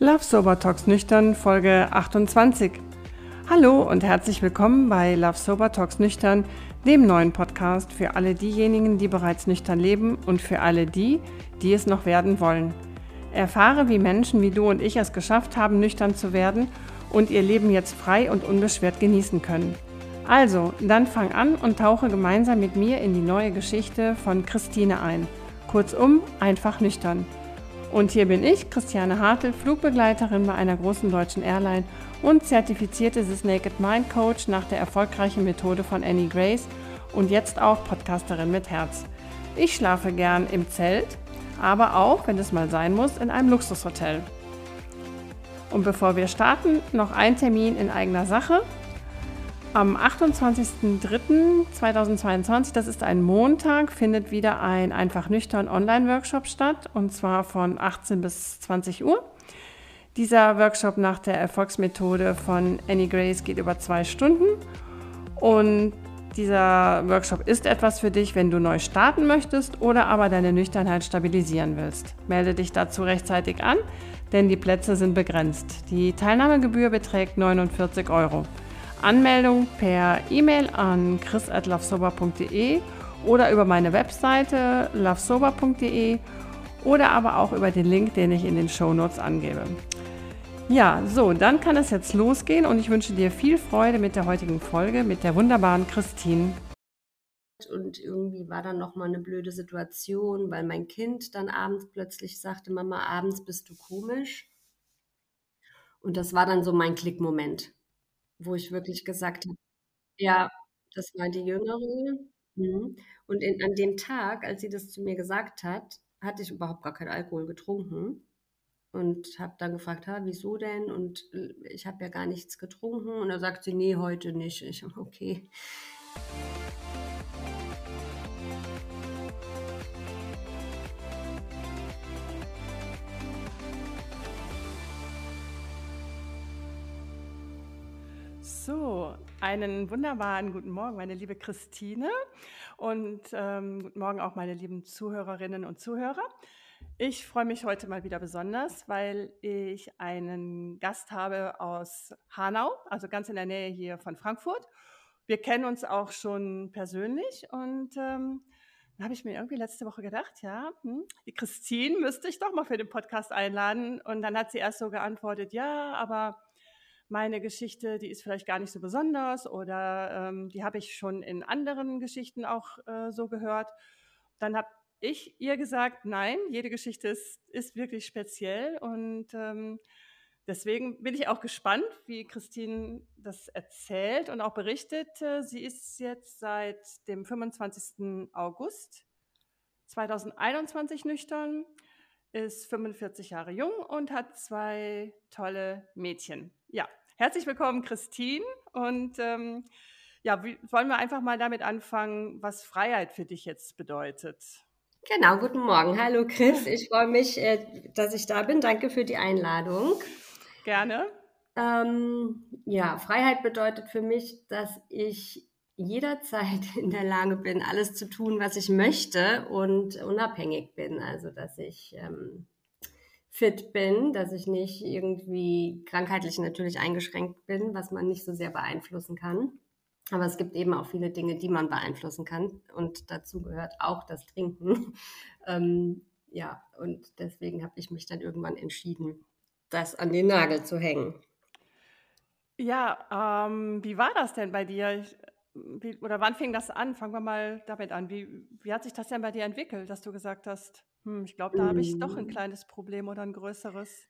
Love Sober Talks Nüchtern Folge 28. Hallo und herzlich willkommen bei Love Sober Talks Nüchtern, dem neuen Podcast für alle diejenigen, die bereits nüchtern leben und für alle die, die es noch werden wollen. Erfahre, wie Menschen wie du und ich es geschafft haben, nüchtern zu werden und ihr Leben jetzt frei und unbeschwert genießen können. Also, dann fang an und tauche gemeinsam mit mir in die neue Geschichte von Christine ein. Kurzum, einfach nüchtern. Und hier bin ich, Christiane Hartl, Flugbegleiterin bei einer großen deutschen Airline und zertifizierte This Naked Mind Coach nach der erfolgreichen Methode von Annie Grace und jetzt auch Podcasterin mit Herz. Ich schlafe gern im Zelt, aber auch, wenn es mal sein muss, in einem Luxushotel. Und bevor wir starten, noch ein Termin in eigener Sache. Am 28.03.2022, das ist ein Montag, findet wieder ein einfach nüchtern Online-Workshop statt und zwar von 18 bis 20 Uhr. Dieser Workshop nach der Erfolgsmethode von Annie Grace geht über zwei Stunden und dieser Workshop ist etwas für dich, wenn du neu starten möchtest oder aber deine Nüchternheit stabilisieren willst. Melde dich dazu rechtzeitig an, denn die Plätze sind begrenzt. Die Teilnahmegebühr beträgt 49 Euro. Anmeldung per E-Mail an chris.lovesober.de oder über meine Webseite lovesober.de oder aber auch über den Link, den ich in den Show Notes angebe. Ja, so, dann kann es jetzt losgehen und ich wünsche dir viel Freude mit der heutigen Folge mit der wunderbaren Christine. Und irgendwie war dann nochmal eine blöde Situation, weil mein Kind dann abends plötzlich sagte, Mama, abends bist du komisch. Und das war dann so mein Klickmoment wo ich wirklich gesagt habe ja, das war die Jüngere. Mhm. Und in an dem Tag, als sie das zu mir gesagt hat, hatte ich überhaupt gar keinen Alkohol getrunken und habe dann gefragt: „Ha, wieso denn?“ Und, äh, ich habe ja gar nichts getrunken. Und dann sagt sie: „Ne, heute nicht.“ Ich: „Okay.“ So, einen wunderbaren guten Morgen, meine liebe Christine und ähm, guten Morgen auch meine lieben Zuhörerinnen und Zuhörer. Ich freue mich heute mal wieder besonders, weil ich einen Gast habe aus Hanau, also ganz in der Nähe hier von Frankfurt. Wir kennen uns auch schon persönlich und ähm, da habe ich mir irgendwie letzte Woche gedacht, ja, hm, die Christine müsste ich doch mal für den Podcast einladen. Und dann hat sie erst so geantwortet, ja, aber meine Geschichte, die ist vielleicht gar nicht so besonders oder ähm, die habe ich schon in anderen Geschichten auch äh, so gehört. Dann habe ich ihr gesagt, nein, jede Geschichte ist, ist wirklich speziell und ähm, deswegen bin ich auch gespannt, wie Christine das erzählt und auch berichtet. Sie ist jetzt seit dem 25. August 2021 nüchtern, ist 45 Jahre jung und hat zwei tolle Mädchen. Ja, herzlich willkommen, Christine. Und ähm, ja, wie, wollen wir einfach mal damit anfangen, was Freiheit für dich jetzt bedeutet? Genau, guten Morgen. Hallo Chris, ich freue mich, äh, dass ich da bin. Danke für die Einladung. Gerne. Ähm, ja, Freiheit bedeutet für mich, dass ich jederzeit in der Lage bin, alles zu tun, was ich möchte und unabhängig bin. Also, dass ich ähm, fit bin, dass ich nicht irgendwie krankheitlich natürlich eingeschränkt bin, was man nicht so sehr beeinflussen kann. Aber es gibt eben auch viele Dinge, die man beeinflussen kann. Und dazu gehört auch das Trinken. ähm, ja, und deswegen habe ich mich dann irgendwann entschieden, das an den Nagel zu hängen. Ja, ähm, wie war das denn bei dir? Ich, wie, oder wann fing das an? Fangen wir mal damit an. Wie, wie hat sich das denn bei dir entwickelt, dass du gesagt hast, hm, ich glaube, da habe ich doch ein Mhm. kleines Problem oder ein größeres.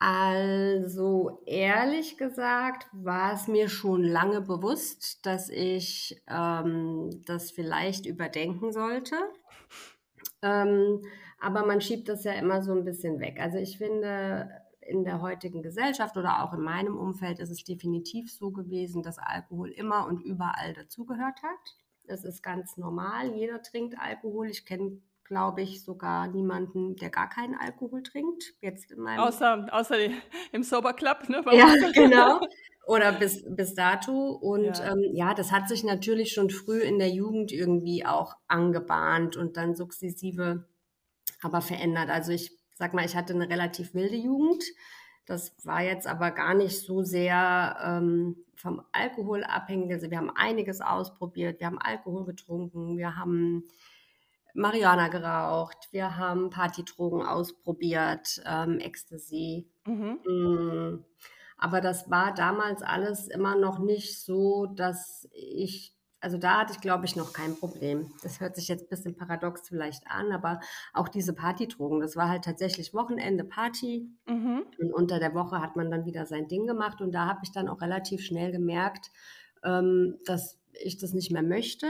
Also ehrlich gesagt war es mir schon lange bewusst, dass ich ähm, das vielleicht überdenken sollte. Ähm, aber man schiebt das ja immer so ein bisschen weg. Also ich finde, in der heutigen Gesellschaft oder auch in meinem Umfeld ist es definitiv so gewesen, dass Alkohol immer und überall dazugehört hat. Es ist ganz normal, jeder trinkt Alkohol. Ich kenne glaube ich, sogar niemanden, der gar keinen Alkohol trinkt. Jetzt in meinem Außer, außer im Sober Club, ne? bei ja, genau. Oder bis, bis dato. Und Ja. ähm, ja, das hat sich natürlich schon früh in der Jugend irgendwie auch angebahnt und dann sukzessive aber verändert. Also ich sag mal, ich hatte eine relativ wilde Jugend Das war jetzt aber gar nicht so sehr ähm, vom Alkohol abhängig. Also wir haben einiges ausprobiert. Wir haben Alkohol getrunken, wir haben Marihuana geraucht, wir haben Partydrogen ausprobiert, ähm, Ecstasy. Mhm. Mm. Aber das war damals alles immer noch nicht so, dass ich also da hatte ich, glaube ich, noch kein Problem. Das hört sich jetzt ein bisschen paradox vielleicht an, aber auch diese Partydrogen, das war halt tatsächlich Wochenende Party. Mhm. Und unter der Woche hat man dann wieder sein Ding gemacht. Und da habe ich dann auch relativ schnell gemerkt, ähm, dass ich das nicht mehr möchte,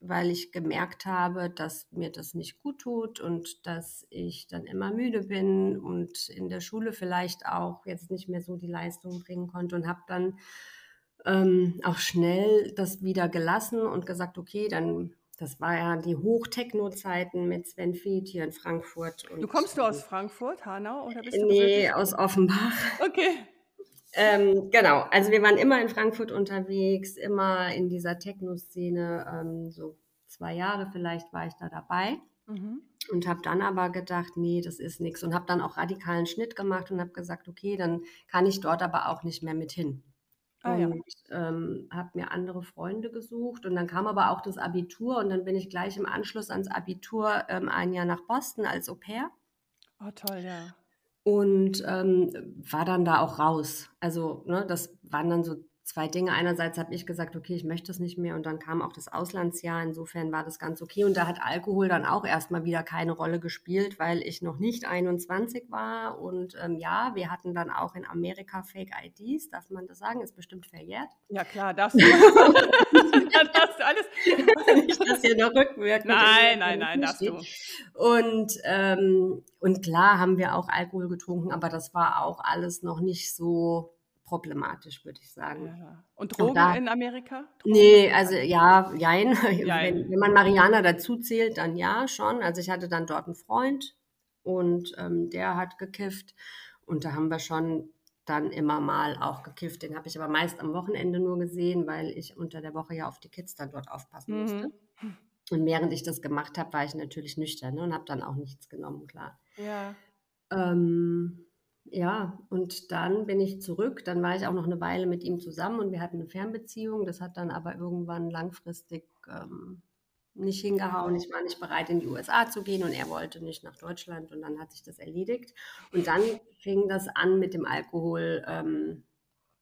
weil ich gemerkt habe, dass mir das nicht gut tut und dass ich dann immer müde bin und in der Schule vielleicht auch jetzt nicht mehr so die Leistung bringen konnte und habe dann ähm, auch schnell das wieder gelassen und gesagt, okay, dann, das war ja die Hochtechno-Zeiten mit Sven Fied hier in Frankfurt. Und, du kommst du aus Frankfurt, Hanau, oder bist du Nee, aus Offenbach. Okay. Ähm, genau, also wir waren immer in Frankfurt unterwegs, immer in dieser Techno-Szene, ähm, so zwei Jahre vielleicht war ich da dabei. Mhm. Und habe dann aber gedacht, nee, das ist nichts. Und habe dann auch radikalen Schnitt gemacht und habe gesagt, okay, dann kann ich dort aber auch nicht mehr mit hin. Ah, ja. und ähm, habe mir andere Freunde gesucht. Und dann kam aber auch das Abitur und dann bin ich gleich im Anschluss ans Abitur ähm, ein Jahr nach Boston als Au pair. Oh, toll, ja. Und ähm, war dann da auch raus. Also, ne, das waren dann so zwei Dinge. Einerseits habe ich gesagt, okay, ich möchte es nicht mehr und dann kam auch das Auslandsjahr. Insofern war das ganz okay. Und da hat Alkohol dann auch erstmal wieder keine Rolle gespielt, weil ich noch nicht 21 war. Und ähm, ja, wir hatten dann auch in Amerika Fake IDs. Darf man das sagen? Ist bestimmt verjährt. Ja, klar, darfst du. dann darfst du alles. nicht, dass hier noch rückwirkend. Nein, nein, nein, darfst du. Und, ähm, und klar haben wir auch Alkohol getrunken, aber das war auch alles noch nicht so problematisch, würde ich sagen. Ja. Und Drogen Und da, in Amerika? Drogen nee, also ja, jein. jein. Wenn, wenn, man Mariana dazu zählt, dann ja schon. Also ich hatte dann dort einen Freund und ähm, der hat gekifft. Und da haben wir schon dann immer mal auch gekifft. Den habe ich aber meist am Wochenende nur gesehen, weil ich unter der Woche ja auf die Kids dann dort aufpassen mhm. musste. Und während ich das gemacht habe, war ich natürlich nüchtern ne, und habe dann auch nichts genommen, klar. Ja. Ähm, ja, und dann bin ich zurück. Dann war ich auch noch eine Weile mit ihm zusammen und wir hatten eine Fernbeziehung. Das hat dann aber irgendwann langfristig ähm, nicht hingehauen. Ich war nicht bereit, in die USA zu gehen und er wollte nicht nach Deutschland und dann hat sich das erledigt. Und dann fing das an, mit dem Alkohol ähm,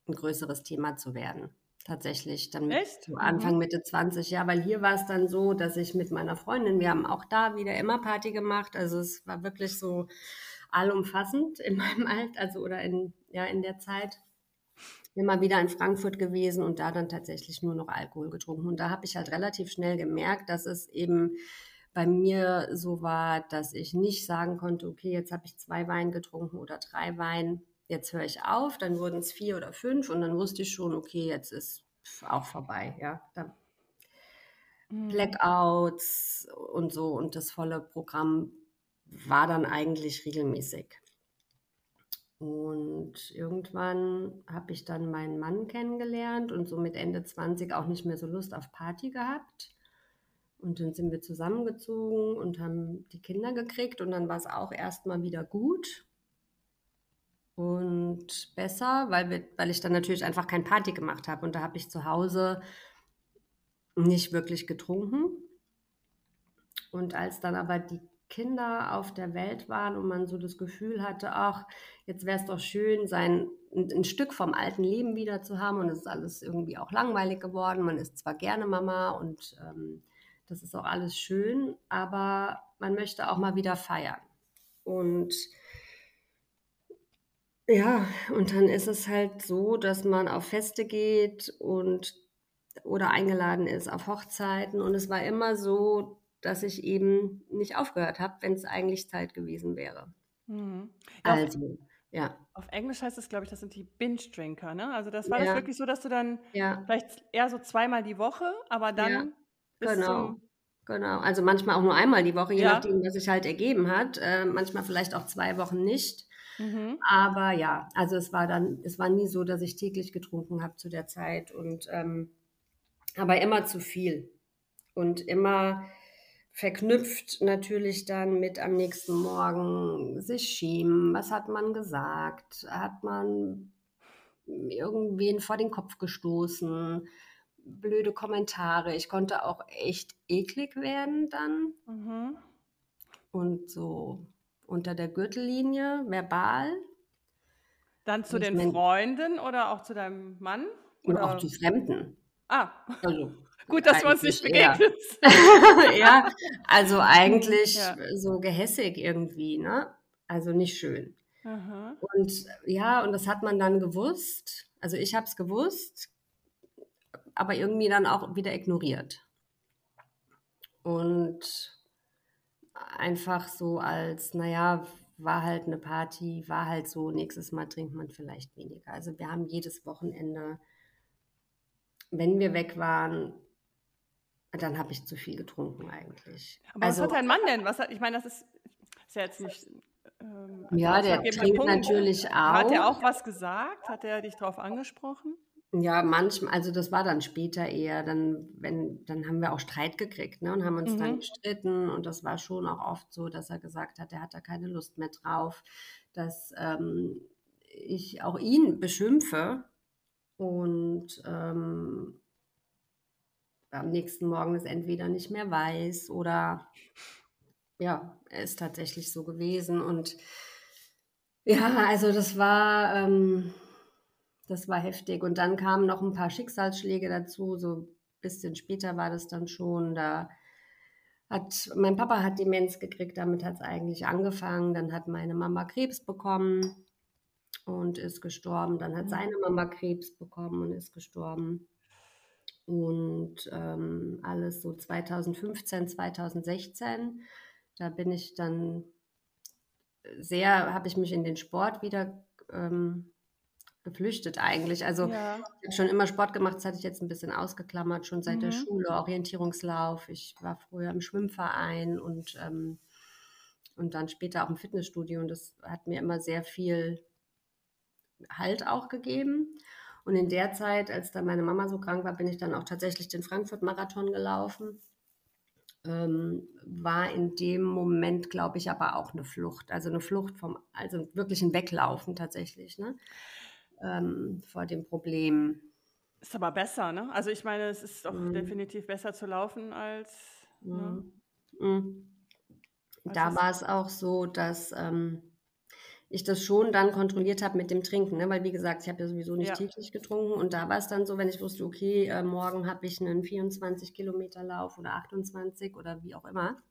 ein größeres Thema zu werden. Tatsächlich, dann Echt? So Anfang, mhm. Mitte 20, ja, weil hier war es dann so, dass ich mit meiner Freundin, wir haben auch da wieder immer Party gemacht. Also es war wirklich so, allumfassend in meinem Alter, also oder in, ja, in der Zeit. Immer wieder in Frankfurt gewesen und da dann tatsächlich nur noch Alkohol getrunken. Und da habe ich halt relativ schnell gemerkt, dass es eben bei mir so war, dass ich nicht sagen konnte, okay, jetzt habe ich zwei Wein getrunken oder drei Wein, jetzt höre ich auf, dann wurden es vier oder fünf und dann wusste ich schon, okay, jetzt ist auch vorbei, ja. Mhm. Blackouts und so und das volle Programm war dann eigentlich regelmäßig. Und irgendwann habe ich dann meinen Mann kennengelernt und so mit Ende 20 auch nicht mehr so Lust auf Party gehabt. Und dann sind wir zusammengezogen und haben die Kinder gekriegt und dann war es auch erstmal wieder gut und besser, weil, wir, weil ich dann natürlich einfach kein Party gemacht habe. Und da habe ich zu Hause nicht wirklich getrunken. Und als dann aber die Kinder auf der Welt waren und man so das Gefühl hatte, ach, jetzt wäre es doch schön, sein ein, Stück vom alten Leben wieder zu haben und es ist alles irgendwie auch langweilig geworden. Man ist zwar gerne Mama und ähm, das ist auch alles schön, aber man möchte auch mal wieder feiern. Und ja, und dann ist es halt so, dass man auf Feste geht und oder eingeladen ist auf Hochzeiten und es war immer so, dass ich eben nicht aufgehört habe, wenn es eigentlich Zeit gewesen wäre. Mhm. Ja, also, ja. Auf Englisch heißt es, glaube ich, das sind die Binge-Drinker, ne? Also das war ja. das wirklich so, dass du dann ja. vielleicht eher so zweimal die Woche, aber dann ja. genau. Genau, also manchmal auch nur einmal die Woche, je nachdem, was sich halt ergeben hat. Äh, manchmal vielleicht auch zwei Wochen nicht. Mhm. Aber ja, also es war dann, es war nie so, dass ich täglich getrunken habe zu der Zeit und ähm, aber immer zu viel und immer verknüpft natürlich dann mit am nächsten Morgen sich schämen. Was hat man gesagt? Hat man irgendwen vor den Kopf gestoßen? Blöde Kommentare. Ich konnte auch echt eklig werden dann. Mhm. Und so unter der Gürtellinie, verbal. Dann zu den Freunden oder auch zu deinem Mann? Oder auch zu Fremden. Ah. Also, Gut, dass wir uns nicht begegnet ja, also eigentlich ja. so gehässig irgendwie, ne? Also nicht schön. Aha. Und ja, und das hat man dann gewusst. Also ich habe es gewusst, aber irgendwie dann auch wieder ignoriert. Und einfach so als, naja, war halt eine Party, war halt so, nächstes Mal trinkt man vielleicht weniger. Also wir haben jedes Wochenende, wenn wir weg waren, dann habe ich zu viel getrunken eigentlich. Aber also, was hat dein Mann denn? Was hat, ich meine, das ist, ist ja jetzt nicht. Ähm, ja, der trinkt natürlich auch. Hat er auch was gesagt? Hat er dich darauf angesprochen? Ja, manchmal, also das war dann später eher, dann, wenn, dann haben wir auch Streit gekriegt, ne, und haben uns mhm. dann gestritten und das war schon auch oft so, dass er gesagt hat, er hat da keine Lust mehr drauf, dass ähm, ich auch ihn beschimpfe und ähm, am nächsten Morgen es entweder nicht mehr weiß oder ja, er ist tatsächlich so gewesen. Und ja, also das war, ähm, das war heftig. Und dann kamen noch ein paar Schicksalsschläge dazu. So ein bisschen später war das dann schon. Da hat mein Papa hat Demenz gekriegt, damit hat es eigentlich angefangen. Dann hat meine Mama Krebs bekommen und ist gestorben. Dann hat mhm. seine Mama Krebs bekommen und ist gestorben und ähm, alles so 2015, 2016. Da bin ich dann sehr, habe ich mich in den Sport wieder ähm, geflüchtet eigentlich. Also ja. ich habe schon immer Sport gemacht, das hatte ich jetzt ein bisschen ausgeklammert, schon seit mhm. der Schule, Orientierungslauf. Ich war früher im Schwimmverein und, ähm, und dann später auch im Fitnessstudio und das hat mir immer sehr viel Halt auch gegeben. Und in der Zeit, als dann meine Mama so krank war, bin ich dann auch tatsächlich den Frankfurt-Marathon gelaufen. Ähm, war in dem Moment, glaube ich, aber auch eine Flucht. Also eine Flucht vom, also wirklich ein Weglaufen tatsächlich, ne? Ähm, vor dem Problem. Ist aber besser, ne? Also ich meine, es ist doch mm. definitiv besser zu laufen als. Mm. Ne? Mm. Da war es auch so, dass ähm, ich das schon dann kontrolliert habe mit dem Trinken, ne? weil wie gesagt, ich habe ja sowieso nicht ja. täglich getrunken und da war es dann so, wenn ich wusste, okay, äh, morgen habe ich einen 24 Kilometer Lauf oder 28 oder wie auch immer,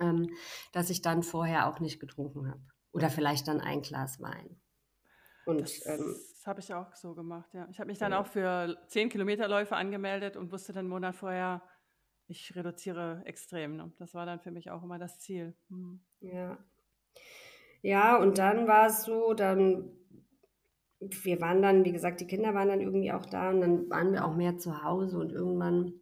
ähm, dass ich dann vorher auch nicht getrunken habe oder vielleicht dann ein Glas Wein. Und, das ähm, habe ich auch so gemacht, ja. Ich habe mich dann ja. auch für 10 Kilometerläufe angemeldet und wusste dann einen Monat vorher, ich reduziere extrem. Ne? Das war dann für mich auch immer das Ziel. Mhm. Ja, ja, und dann war es so, dann, wir waren dann, wie gesagt, die Kinder waren dann irgendwie auch da und dann waren wir auch mehr zu Hause und irgendwann,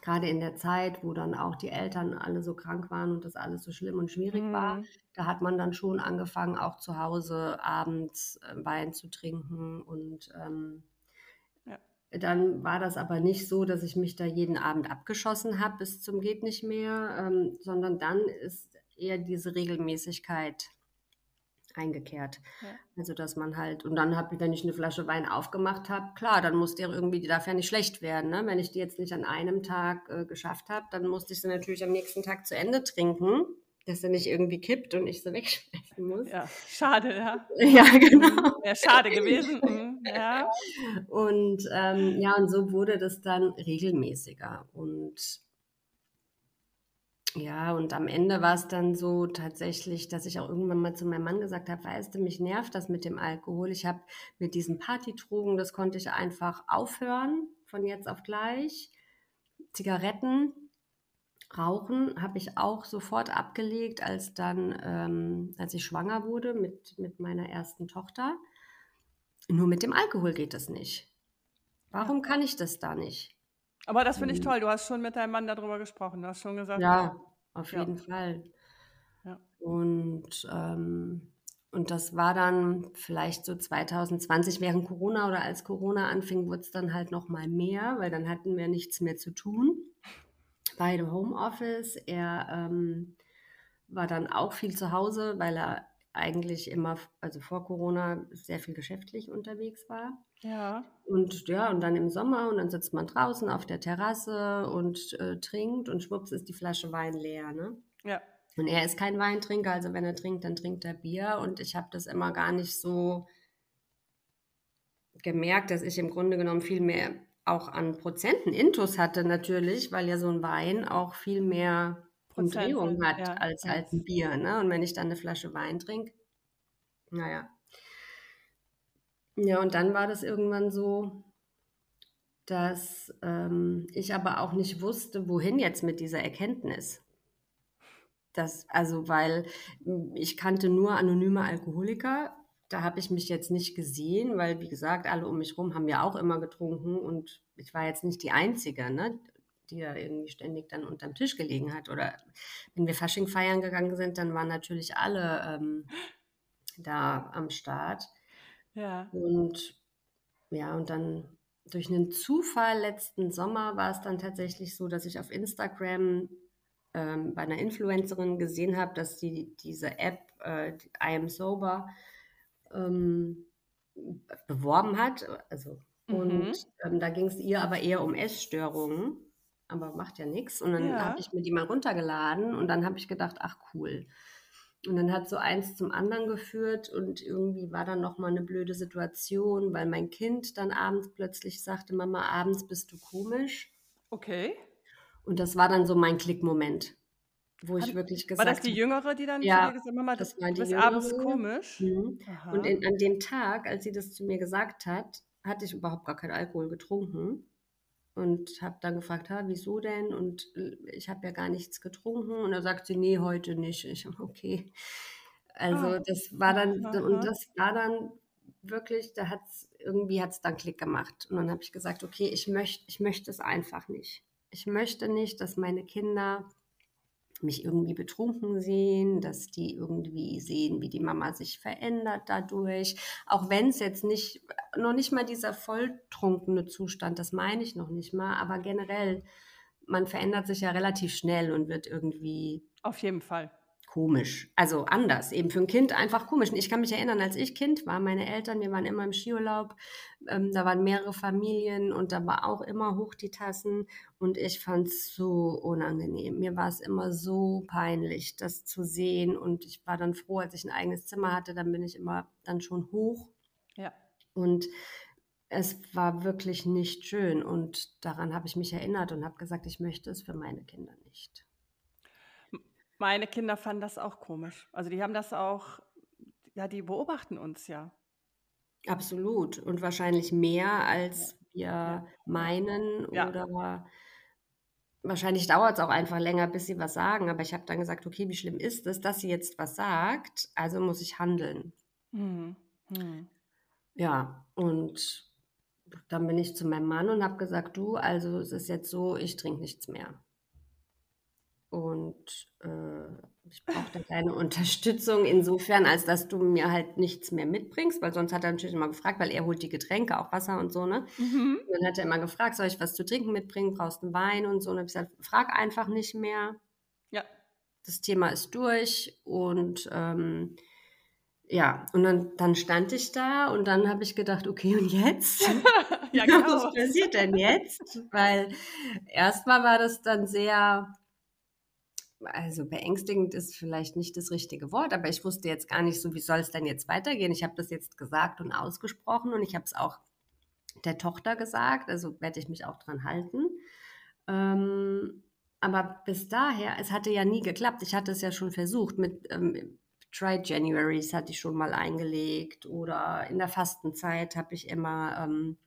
gerade in der Zeit, wo dann auch die Eltern alle so krank waren und das alles so schlimm und schwierig mhm. war, da hat man dann schon angefangen, auch zu Hause abends äh, Wein zu trinken und ähm, dann war das aber nicht so, dass ich mich da jeden Abend abgeschossen habe bis zum geht nicht mehr, ähm, sondern dann ist eher diese Regelmäßigkeit eingekehrt. Ja. Also dass man halt, und dann habe ich, wenn ich eine Flasche Wein aufgemacht habe, klar, dann muss der irgendwie, die darf ja nicht schlecht werden. Ne? Wenn ich die jetzt nicht an einem Tag äh, geschafft habe, dann musste ich sie natürlich am nächsten Tag zu Ende trinken, dass sie nicht irgendwie kippt und ich sie wegschmeißen muss. Ja, schade, ja. ja, genau. Wäre schade gewesen. Mhm, ja. Und ähm, ja, und so wurde das dann regelmäßiger. Und ja, und am Ende war es dann so tatsächlich, dass ich auch irgendwann mal zu meinem Mann gesagt habe, weißt du, mich nervt das mit dem Alkohol. Ich habe mit diesen Partydrogen, das konnte ich einfach aufhören von jetzt auf gleich. Zigaretten, Rauchen habe ich auch sofort abgelegt, als dann, ähm, als ich schwanger wurde mit, mit meiner ersten Tochter. Nur mit dem Alkohol geht das nicht. Warum kann ich das da nicht? Aber das finde ich mhm. toll. Du hast schon mit deinem Mann darüber gesprochen. Du hast schon gesagt. Ja, auf jeden ja. Fall. Ja. Und, ähm, und das war dann vielleicht so 2020 während Corona oder als Corona anfing, wurde es dann halt noch mal mehr, weil dann hatten wir nichts mehr zu tun. beide Homeoffice. Er ähm, war dann auch viel zu Hause, weil er eigentlich immer, also vor Corona, sehr viel geschäftlich unterwegs war. Ja. Und ja, und dann im Sommer und dann sitzt man draußen auf der Terrasse und äh, trinkt und schwupps ist die Flasche Wein leer, ne? Ja. Und er ist kein Weintrinker, also wenn er trinkt, dann trinkt er Bier und ich habe das immer gar nicht so gemerkt, dass ich im Grunde genommen viel mehr auch an Prozenten Intus hatte natürlich, weil ja so ein Wein auch viel mehr Umdrehung hat ja, als, ja. als ein Bier. Ne? Und wenn ich dann eine Flasche Wein trinke, naja. Ja, und dann war das irgendwann so, dass ähm, ich aber auch nicht wusste, wohin jetzt mit dieser Erkenntnis. Das, also, weil hm, ich kannte nur anonyme Alkoholiker. Da habe ich mich jetzt nicht gesehen, weil, wie gesagt, alle um mich herum haben ja auch immer getrunken und ich war jetzt nicht die Einzige, ne, die da irgendwie ständig dann unterm Tisch gelegen hat. Oder wenn wir Fasching feiern gegangen sind, dann waren natürlich alle ähm, da am Start. Ja. Und ja, und dann durch einen Zufall letzten Sommer war es dann tatsächlich so, dass ich auf Instagram ähm, bei einer Influencerin gesehen habe, dass sie diese App äh, I Am Sober ähm, beworben hat. Also, mhm. Und ähm, da ging es ihr aber eher um Essstörungen, aber macht ja nichts. Und dann ja. habe ich mir die mal runtergeladen und dann habe ich gedacht, ach cool. Und dann hat so eins zum anderen geführt und irgendwie war dann nochmal eine blöde Situation, weil mein Kind dann abends plötzlich sagte, Mama, abends bist du komisch. Okay. Und das war dann so mein Klickmoment, wo ich wirklich gesagt habe. War das die Jüngere, die dann ja, zu dir gesagt hat, Mama, das, das war die bist Jüngere. abends komisch? Mhm. Und in, an dem Tag, als sie das zu mir gesagt hat, hatte ich überhaupt gar keinen Alkohol getrunken und habe dann gefragt, ha, wieso denn? Und ich habe ja gar nichts getrunken. Und da sagt sie, nee, heute nicht. Ich okay. Also ah. das war dann, aha. und das war dann wirklich, da hat es, irgendwie hat es dann Klick gemacht. Und dann habe ich gesagt, okay, ich möchte, ich möchte es einfach nicht ich möchte nicht, dass meine Kinder mich irgendwie betrunken sehen, dass die irgendwie sehen, wie die Mama sich verändert dadurch. Auch wenn es jetzt nicht, noch nicht mal dieser volltrunkene Zustand, das meine ich noch nicht mal, aber generell, man verändert sich ja relativ schnell und wird irgendwie. Auf jeden Fall komisch. Also anders, eben für ein Kind einfach komisch. Und ich kann mich erinnern, als ich Kind war, meine Eltern, wir waren immer im Skiurlaub, ähm, da waren mehrere Familien und da war auch immer hoch die Tassen und ich fand es so unangenehm. Mir war es immer so peinlich, das zu sehen und ich war dann froh, als ich ein eigenes Zimmer hatte, dann bin ich immer dann schon hoch. Ja. Und es war wirklich nicht schön und daran habe ich mich erinnert und habe gesagt, ich möchte es für meine Kinder nicht. Meine Kinder fanden das auch komisch. Also die haben das auch, ja, die beobachten uns ja. Absolut. Und wahrscheinlich mehr, als wir meinen. Ja. Oder wahrscheinlich dauert es auch einfach länger, bis sie was sagen. Aber ich habe dann gesagt, okay, wie schlimm ist es, dass sie jetzt was sagt? Also muss ich handeln. Mhm. Mhm. Ja, und dann bin ich zu meinem Mann und habe gesagt, du, also es ist jetzt so, ich trinke nichts mehr. Und äh, ich brauche da deine Unterstützung insofern, als dass du mir halt nichts mehr mitbringst, weil sonst hat er natürlich immer gefragt, weil er holt die Getränke, auch Wasser und so, ne? Mhm. Und dann hat er immer gefragt, soll ich was zu trinken mitbringen, brauchst du Wein und so. Und dann habe ich gesagt, frag einfach nicht mehr. Ja. Das Thema ist durch und ähm, ja, und dann, dann stand ich da und dann habe ich gedacht, okay, und jetzt? ja, genau. Was passiert denn jetzt? Weil erstmal war das dann sehr also beängstigend ist vielleicht nicht das richtige Wort, aber ich wusste jetzt gar nicht so, wie soll es denn jetzt weitergehen. Ich habe das jetzt gesagt und ausgesprochen und ich habe es auch der Tochter gesagt, also werde ich mich auch dran halten. Ähm, aber bis daher, es hatte ja nie geklappt. Ich hatte es ja schon versucht mit ähm, Try Januaries hatte ich schon mal eingelegt oder in der Fastenzeit habe ich immer ähm,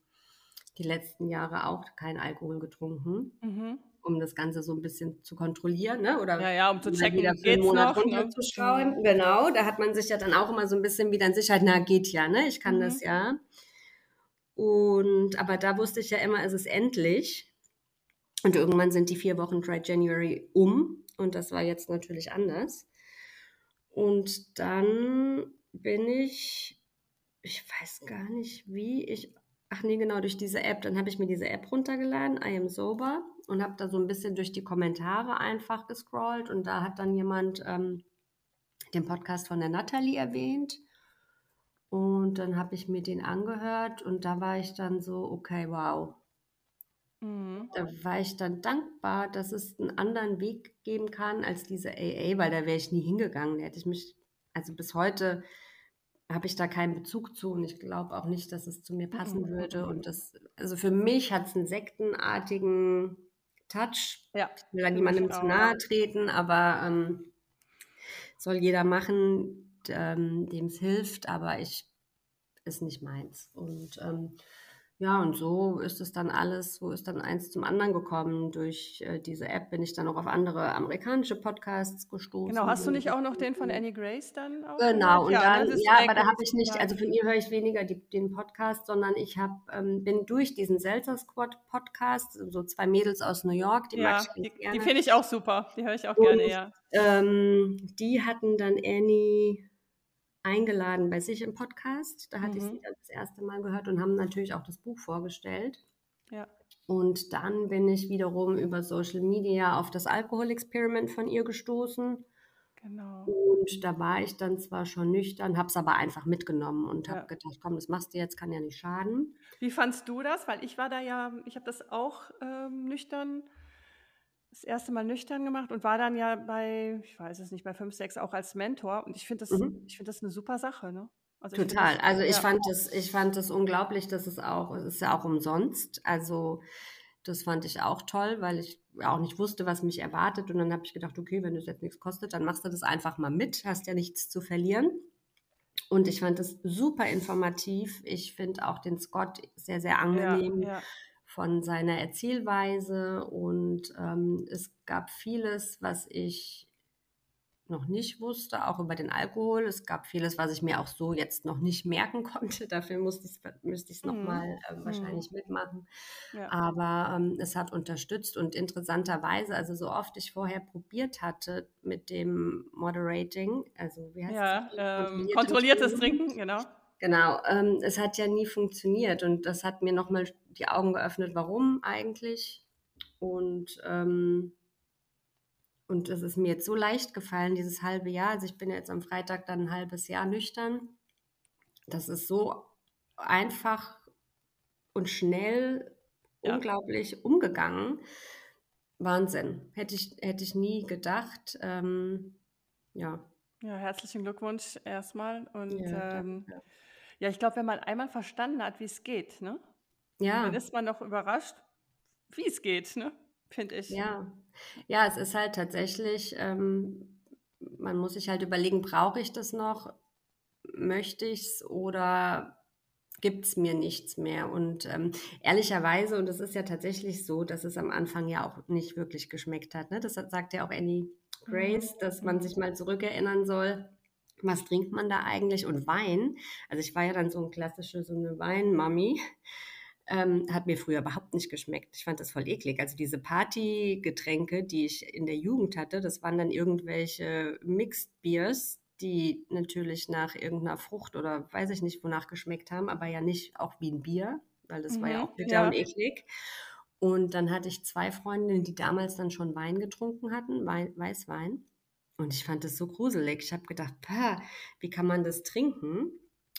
die letzten Jahre auch keinen Alkohol getrunken. Mhm um das Ganze so ein bisschen zu kontrollieren, ne? Oder ja, ja, um zu checken, wieder für einen Monat noch, ne? runterzuschauen. Ne? Genau, da hat man sich ja dann auch immer so ein bisschen wieder in Sicherheit, na, geht ja, ne? Ich kann mhm. das ja. Und aber da wusste ich ja immer, es ist endlich. Und irgendwann sind die vier Wochen Dry January um. Und das war jetzt natürlich anders. Und dann bin ich, ich weiß gar nicht wie, ich Ach nee, genau, durch diese App. Dann habe ich mir diese App runtergeladen, I am sober. Und habe da so ein bisschen durch die Kommentare einfach gescrollt und da hat dann jemand ähm, den Podcast von der Natalie erwähnt und dann habe ich mir den angehört und da war ich dann so, okay, wow. Mhm. Da war ich dann dankbar, dass es einen anderen Weg geben kann als diese AA, weil da wäre ich nie hingegangen. Da hätte ich mich, also bis heute habe ich da keinen Bezug zu und ich glaube auch nicht, dass es zu mir passen mhm. würde. Und das, also für mich hat es einen sektenartigen Touch. Ja, ich will da niemandem zu nahe treten, aber ähm, soll jeder machen, ähm, dem es hilft, aber ich ist nicht meins. Und ähm, ja, und so ist es dann alles, so ist dann eins zum anderen gekommen. Durch äh, diese App bin ich dann auch auf andere amerikanische Podcasts gestoßen. Genau, hast du nicht auch noch den von Annie Grace dann auch? Genau, und ja, dann, ja, aber da habe ich nicht, also von ihr höre ich weniger die, den Podcast, sondern ich hab, ähm, bin durch diesen Seltzer Squad Podcast, so zwei Mädels aus New York, die ja, mag ich die, gerne. Die finde ich auch super, die höre ich auch und, gerne, ja. Ähm, die hatten dann Annie eingeladen bei sich im Podcast. Da hatte mhm. ich sie das erste Mal gehört und haben natürlich auch das Buch vorgestellt. Ja. Und dann bin ich wiederum über Social Media auf das Alkohol-Experiment von ihr gestoßen. Genau. Und da war ich dann zwar schon nüchtern, habe es aber einfach mitgenommen und habe ja. gedacht, komm, das machst du jetzt, kann ja nicht schaden. Wie fandst du das? Weil ich war da ja, ich habe das auch ähm, nüchtern das erste Mal nüchtern gemacht und war dann ja bei, ich weiß es nicht, bei 5, 6 auch als Mentor. Und ich finde das, mhm. ich das eine super Sache, ne? Also Total. Das, also ich ja. fand das, ich fand das unglaublich, dass es auch, es ist ja auch umsonst. Also das fand ich auch toll, weil ich auch nicht wusste, was mich erwartet. Und dann habe ich gedacht, okay, wenn es jetzt nichts kostet, dann machst du das einfach mal mit, hast ja nichts zu verlieren. Und ich fand das super informativ. Ich finde auch den Scott sehr, sehr angenehm. Ja, ja von seiner Erzählweise und ähm, es gab vieles, was ich noch nicht wusste, auch über den Alkohol. Es gab vieles, was ich mir auch so jetzt noch nicht merken konnte. Dafür musste ich es müsste ich's nochmal mhm. äh, wahrscheinlich mhm. mitmachen. Ja. Aber ähm, es hat unterstützt und interessanterweise, also so oft ich vorher probiert hatte mit dem Moderating, also wie heißt ja, das? Ähm, kontrolliertes Trinken, genau. Genau, ähm, es hat ja nie funktioniert und das hat mir nochmal die Augen geöffnet, warum eigentlich. Und, ähm, und es ist mir jetzt so leicht gefallen, dieses halbe Jahr. Also ich bin jetzt am Freitag dann ein halbes Jahr nüchtern. Das ist so einfach und schnell ja. unglaublich umgegangen. Wahnsinn. Hätte ich, hätte ich nie gedacht. Ähm, ja. Ja, herzlichen Glückwunsch erstmal. Und ja, ähm, ja, ich glaube, wenn man einmal verstanden hat, wie es geht, ne? Ja. Dann ist man noch überrascht, wie es geht, ne? Finde ich. Ja. Ja, es ist halt tatsächlich, ähm, man muss sich halt überlegen, brauche ich das noch? Möchte ich es oder gibt es mir nichts mehr? Und ähm, ehrlicherweise, und es ist ja tatsächlich so, dass es am Anfang ja auch nicht wirklich geschmeckt hat. Ne? Das sagt ja auch Annie Grace, mhm. dass man sich mal zurückerinnern soll was trinkt man da eigentlich? Und Wein, also ich war ja dann so ein klassische, so eine Weinmami, ähm, hat mir früher überhaupt nicht geschmeckt. Ich fand das voll eklig. Also diese Partygetränke, die ich in der Jugend hatte, das waren dann irgendwelche Mixed Beers, die natürlich nach irgendeiner Frucht oder weiß ich nicht, wonach geschmeckt haben, aber ja nicht auch wie ein Bier, weil das mhm, war ja mhm, auch bitter ja. und eklig. Und dann hatte ich zwei Freundinnen, die damals dann schon Wein getrunken hatten, Wein, Weißwein. Und ich fand das so gruselig. Ich habe gedacht, wie kann man das trinken?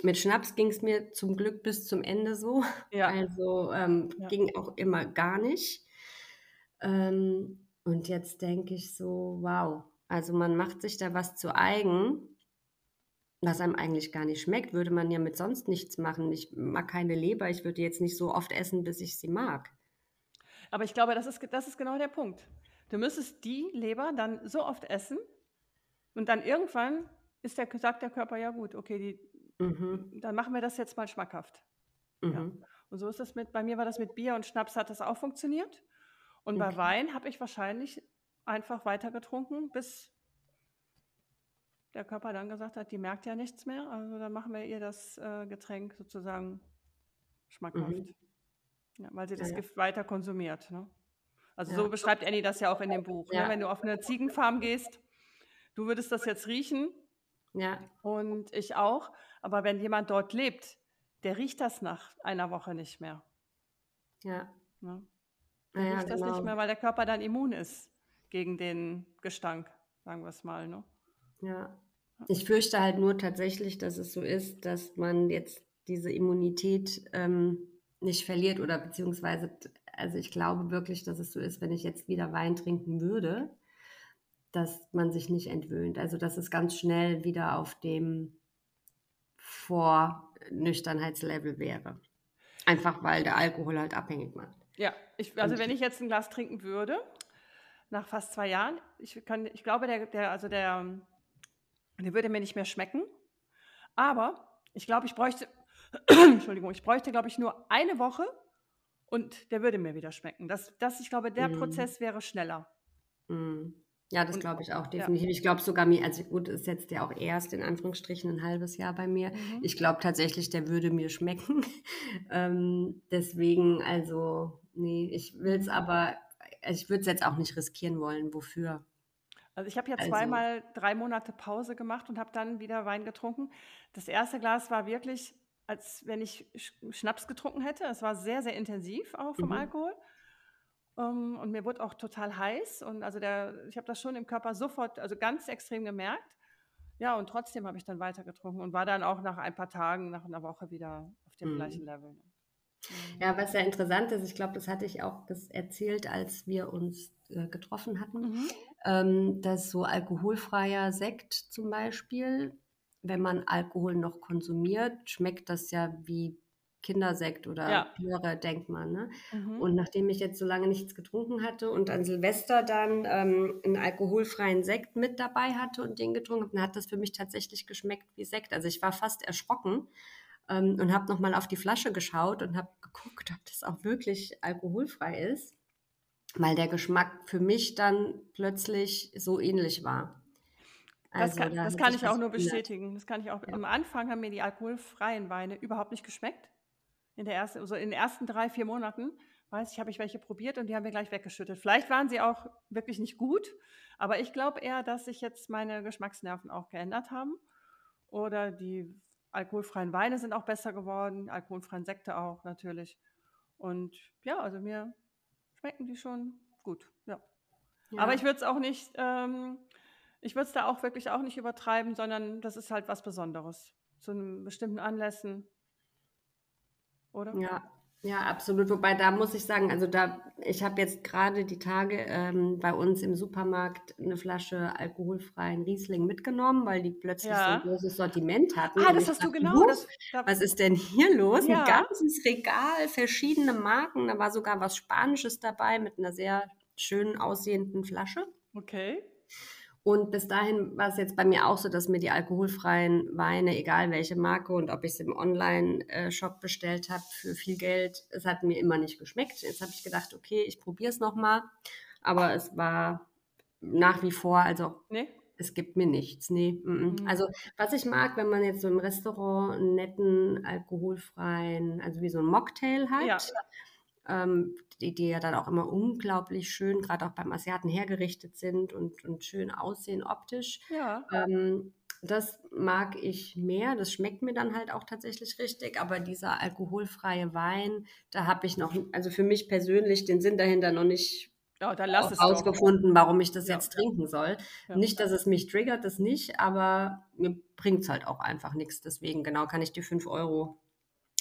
Mit Schnaps ging es mir zum Glück bis zum Ende so. Ja. Also ähm, ja. ging auch immer gar nicht. Ähm, und jetzt denke ich so, wow, also man macht sich da was zu eigen, was einem eigentlich gar nicht schmeckt, würde man ja mit sonst nichts machen. Ich mag keine Leber, ich würde jetzt nicht so oft essen, bis ich sie mag. Aber ich glaube, das ist, das ist genau der Punkt. Du müsstest die Leber dann so oft essen, und dann irgendwann ist der, sagt der Körper, ja gut, okay, die, mhm. dann machen wir das jetzt mal schmackhaft. Mhm. Ja. Und so ist es mit, bei mir war das mit Bier und Schnaps hat das auch funktioniert. Und okay. bei Wein habe ich wahrscheinlich einfach weiter getrunken, bis der Körper dann gesagt hat, die merkt ja nichts mehr. Also dann machen wir ihr das äh, Getränk sozusagen schmackhaft. Mhm. Ja, weil sie das ja, Gift weiter konsumiert. Ne? Also so beschreibt Annie das ja auch in dem Buch. Ne? Wenn du auf eine Ziegenfarm gehst, Du würdest das jetzt riechen. Ja. Und ich auch. Aber wenn jemand dort lebt, der riecht das nach einer Woche nicht mehr. Ja. Ne? Dann ja, riecht das genau. nicht mehr, weil der Körper dann immun ist gegen den Gestank, sagen wir es mal. Ne? Ja. Ich fürchte halt nur tatsächlich, dass es so ist, dass man jetzt diese Immunität ähm, nicht verliert oder beziehungsweise, also ich glaube wirklich, dass es so ist, wenn ich jetzt wieder Wein trinken würde, dass man sich nicht entwöhnt. Also dass es ganz schnell wieder auf dem Vor-Nüchternheitslevel wäre. Einfach weil der Alkohol halt abhängig macht. Ja, ich, also Und wenn ich jetzt ein Glas trinken würde, nach fast zwei Jahren, ich, kann, ich glaube, der, der, also der, der würde mir nicht mehr schmecken. Aber ich glaube, ich bräuchte, Entschuldigung, ich bräuchte, glaube ich, nur eine Woche und der würde mir wieder schmecken. Das, das, ich glaube, der mm. Prozess wäre schneller. Mm. Ja, das glaube ich auch definitiv. Ja. Ich glaube sogar mir, also gut, es setzt ja auch erst in Anführungsstrichen ein halbes Jahr bei mir. Mhm. Ich glaube tatsächlich, der würde mir schmecken. ähm, deswegen, also, nee, ich will es aber, ich würde es jetzt auch nicht riskieren wollen. Wofür? Also ich habe ja also, zweimal drei Monate Pause gemacht und habe dann wieder Wein getrunken. Das erste Glas war wirklich, als wenn ich Schnaps getrunken hätte. Es war sehr, sehr intensiv auch vom mhm. Alkohol. Um, ähm, und mir wurde auch total heiß und also der, ich habe das schon im Körper sofort, also ganz extrem gemerkt. Ja, und trotzdem habe ich dann weiter getrunken und war dann auch nach ein paar Tagen, nach einer Woche wieder auf dem mhm. gleichen Level. Ja, was sehr interessant ist, ich glaube, das hatte ich auch erzählt, als wir uns äh, getroffen hatten, mhm. ähm, dass so alkoholfreier Sekt zum Beispiel, wenn man Alkohol noch konsumiert, schmeckt das ja wie Kindersekt oder ja. Denkt man. Ne? Mhm. Und nachdem ich jetzt so lange nichts getrunken hatte und an Silvester dann ähm, einen alkoholfreien Sekt mit dabei hatte und den getrunken habe, dann hat das für mich tatsächlich geschmeckt wie Sekt. Also ich war fast erschrocken ähm, und habe nochmal auf die Flasche geschaut und habe geguckt, ob das auch wirklich alkoholfrei ist, weil der Geschmack für mich dann plötzlich so ähnlich war. Also, das kann, da das kann ich auch nur bestätigen. Das kann ich auch. Ja. Am Anfang haben mir die alkoholfreien Weine überhaupt nicht geschmeckt in, der ersten, also in den ersten drei, vier Monaten, weiß ich, habe ich welche probiert und die haben wir gleich weggeschüttet. Vielleicht waren sie auch wirklich nicht gut, aber ich glaube eher, dass sich jetzt meine Geschmacksnerven auch geändert haben. Oder die alkoholfreien Weine sind auch besser geworden, alkoholfreien Sekte auch natürlich. Und ja, also mir schmecken die schon gut, ja. ja. Aber ich würde es auch nicht, ähm, ich würde es da auch wirklich auch nicht übertreiben, sondern das ist halt was Besonderes. Zu einem bestimmten Anlässen oder? Ja, ja, absolut. Wobei da muss ich sagen, also da, ich habe jetzt gerade die Tage ähm, bei uns im Supermarkt eine Flasche alkoholfreien Riesling mitgenommen, weil die plötzlich ja. so ein großes Sortiment hatten. Ah, das hast dachte, du genau. Das, was ist denn hier los? Ja. Ein ganzes Regal, verschiedene Marken. Da war sogar was Spanisches dabei mit einer sehr schön aussehenden Flasche. Okay. Und bis dahin war es jetzt bei mir auch so, dass mir die alkoholfreien Weine, egal welche Marke und ob ich es im Online-Shop bestellt habe für viel Geld, es hat mir immer nicht geschmeckt. Jetzt habe ich gedacht, okay, ich probiere es nochmal. Aber es war nach wie vor, also nee. es gibt mir nichts. Nee. Mhm. Also was ich mag, wenn man jetzt so im Restaurant einen netten, alkoholfreien, also wie so ein Mocktail hat. Ja ähm, die, die ja dann auch immer unglaublich schön, gerade auch beim Asiaten hergerichtet sind und, und schön aussehen optisch. Ja. Ähm, das mag ich mehr, das schmeckt mir dann halt auch tatsächlich richtig, aber dieser alkoholfreie Wein, da habe ich noch, also für mich persönlich den Sinn dahinter noch nicht ja, dann lass ausgefunden, warum ich das ja. jetzt trinken soll. Ja. Nicht, dass es mich triggert, das nicht, aber mir bringt es halt auch einfach nichts. Deswegen, genau, kann ich die 5 Euro,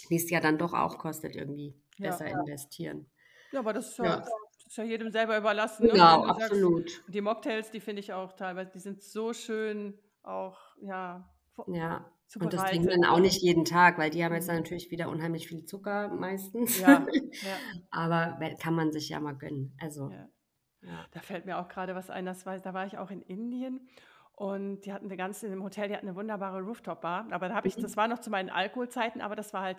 die es ja dann doch auch kostet, irgendwie besser ja. investieren. Ja, aber das ist ja, das ist ja jedem selber überlassen. Ne? Genau, absolut. Sagst, die Mocktails, die finde ich auch teilweise, die sind so schön auch, ja. Ja, und das trinken dann auch nicht jeden Tag, weil die haben jetzt mhm. natürlich wieder unheimlich viel Zucker meistens. Ja, ja. Aber kann man sich ja mal gönnen. Also. Ja. Ja. Da fällt mir auch gerade was ein, das war, da war ich auch in Indien und die hatten eine ganze, im Hotel, die hatten eine wunderbare Rooftop-Bar. Aber da habe ich, mhm. das war noch zu meinen Alkoholzeiten, aber das war halt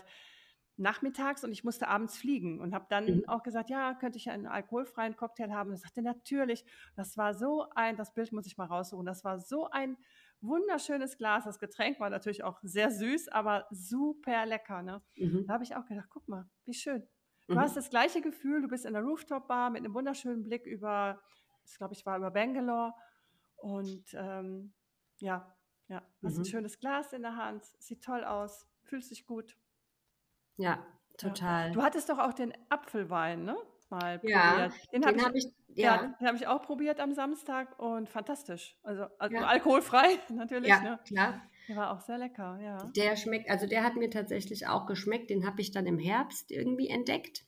nachmittags und ich musste abends fliegen und habe dann mhm. auch gesagt, ja, könnte ich einen alkoholfreien Cocktail haben? Und er sagte, natürlich. Das war so ein, das Bild muss ich mal raussuchen, das war so ein wunderschönes Glas. Das Getränk war natürlich auch sehr süß, aber super lecker. Ne? Mhm. Da habe ich auch gedacht, guck mal, wie schön. Du mhm. hast das gleiche Gefühl, du bist in der Rooftop-Bar mit einem wunderschönen Blick über, ich glaube, ich war über Bangalore und ähm, ja, ja, hast ein mhm. schönes Glas in der Hand, sieht toll aus, fühlst dich gut. Ja, total. Du hattest doch auch den Apfelwein, ne? mal Ja, probiert. Den habe den ich habe ich ja, ja. den habe ich auch probiert am Samstag und fantastisch. Also also Ja. alkoholfrei natürlich, Ja, ne? klar. Der war auch sehr lecker, ja. Der schmeckt also der hat mir tatsächlich auch geschmeckt. Den habe ich dann im Herbst irgendwie entdeckt.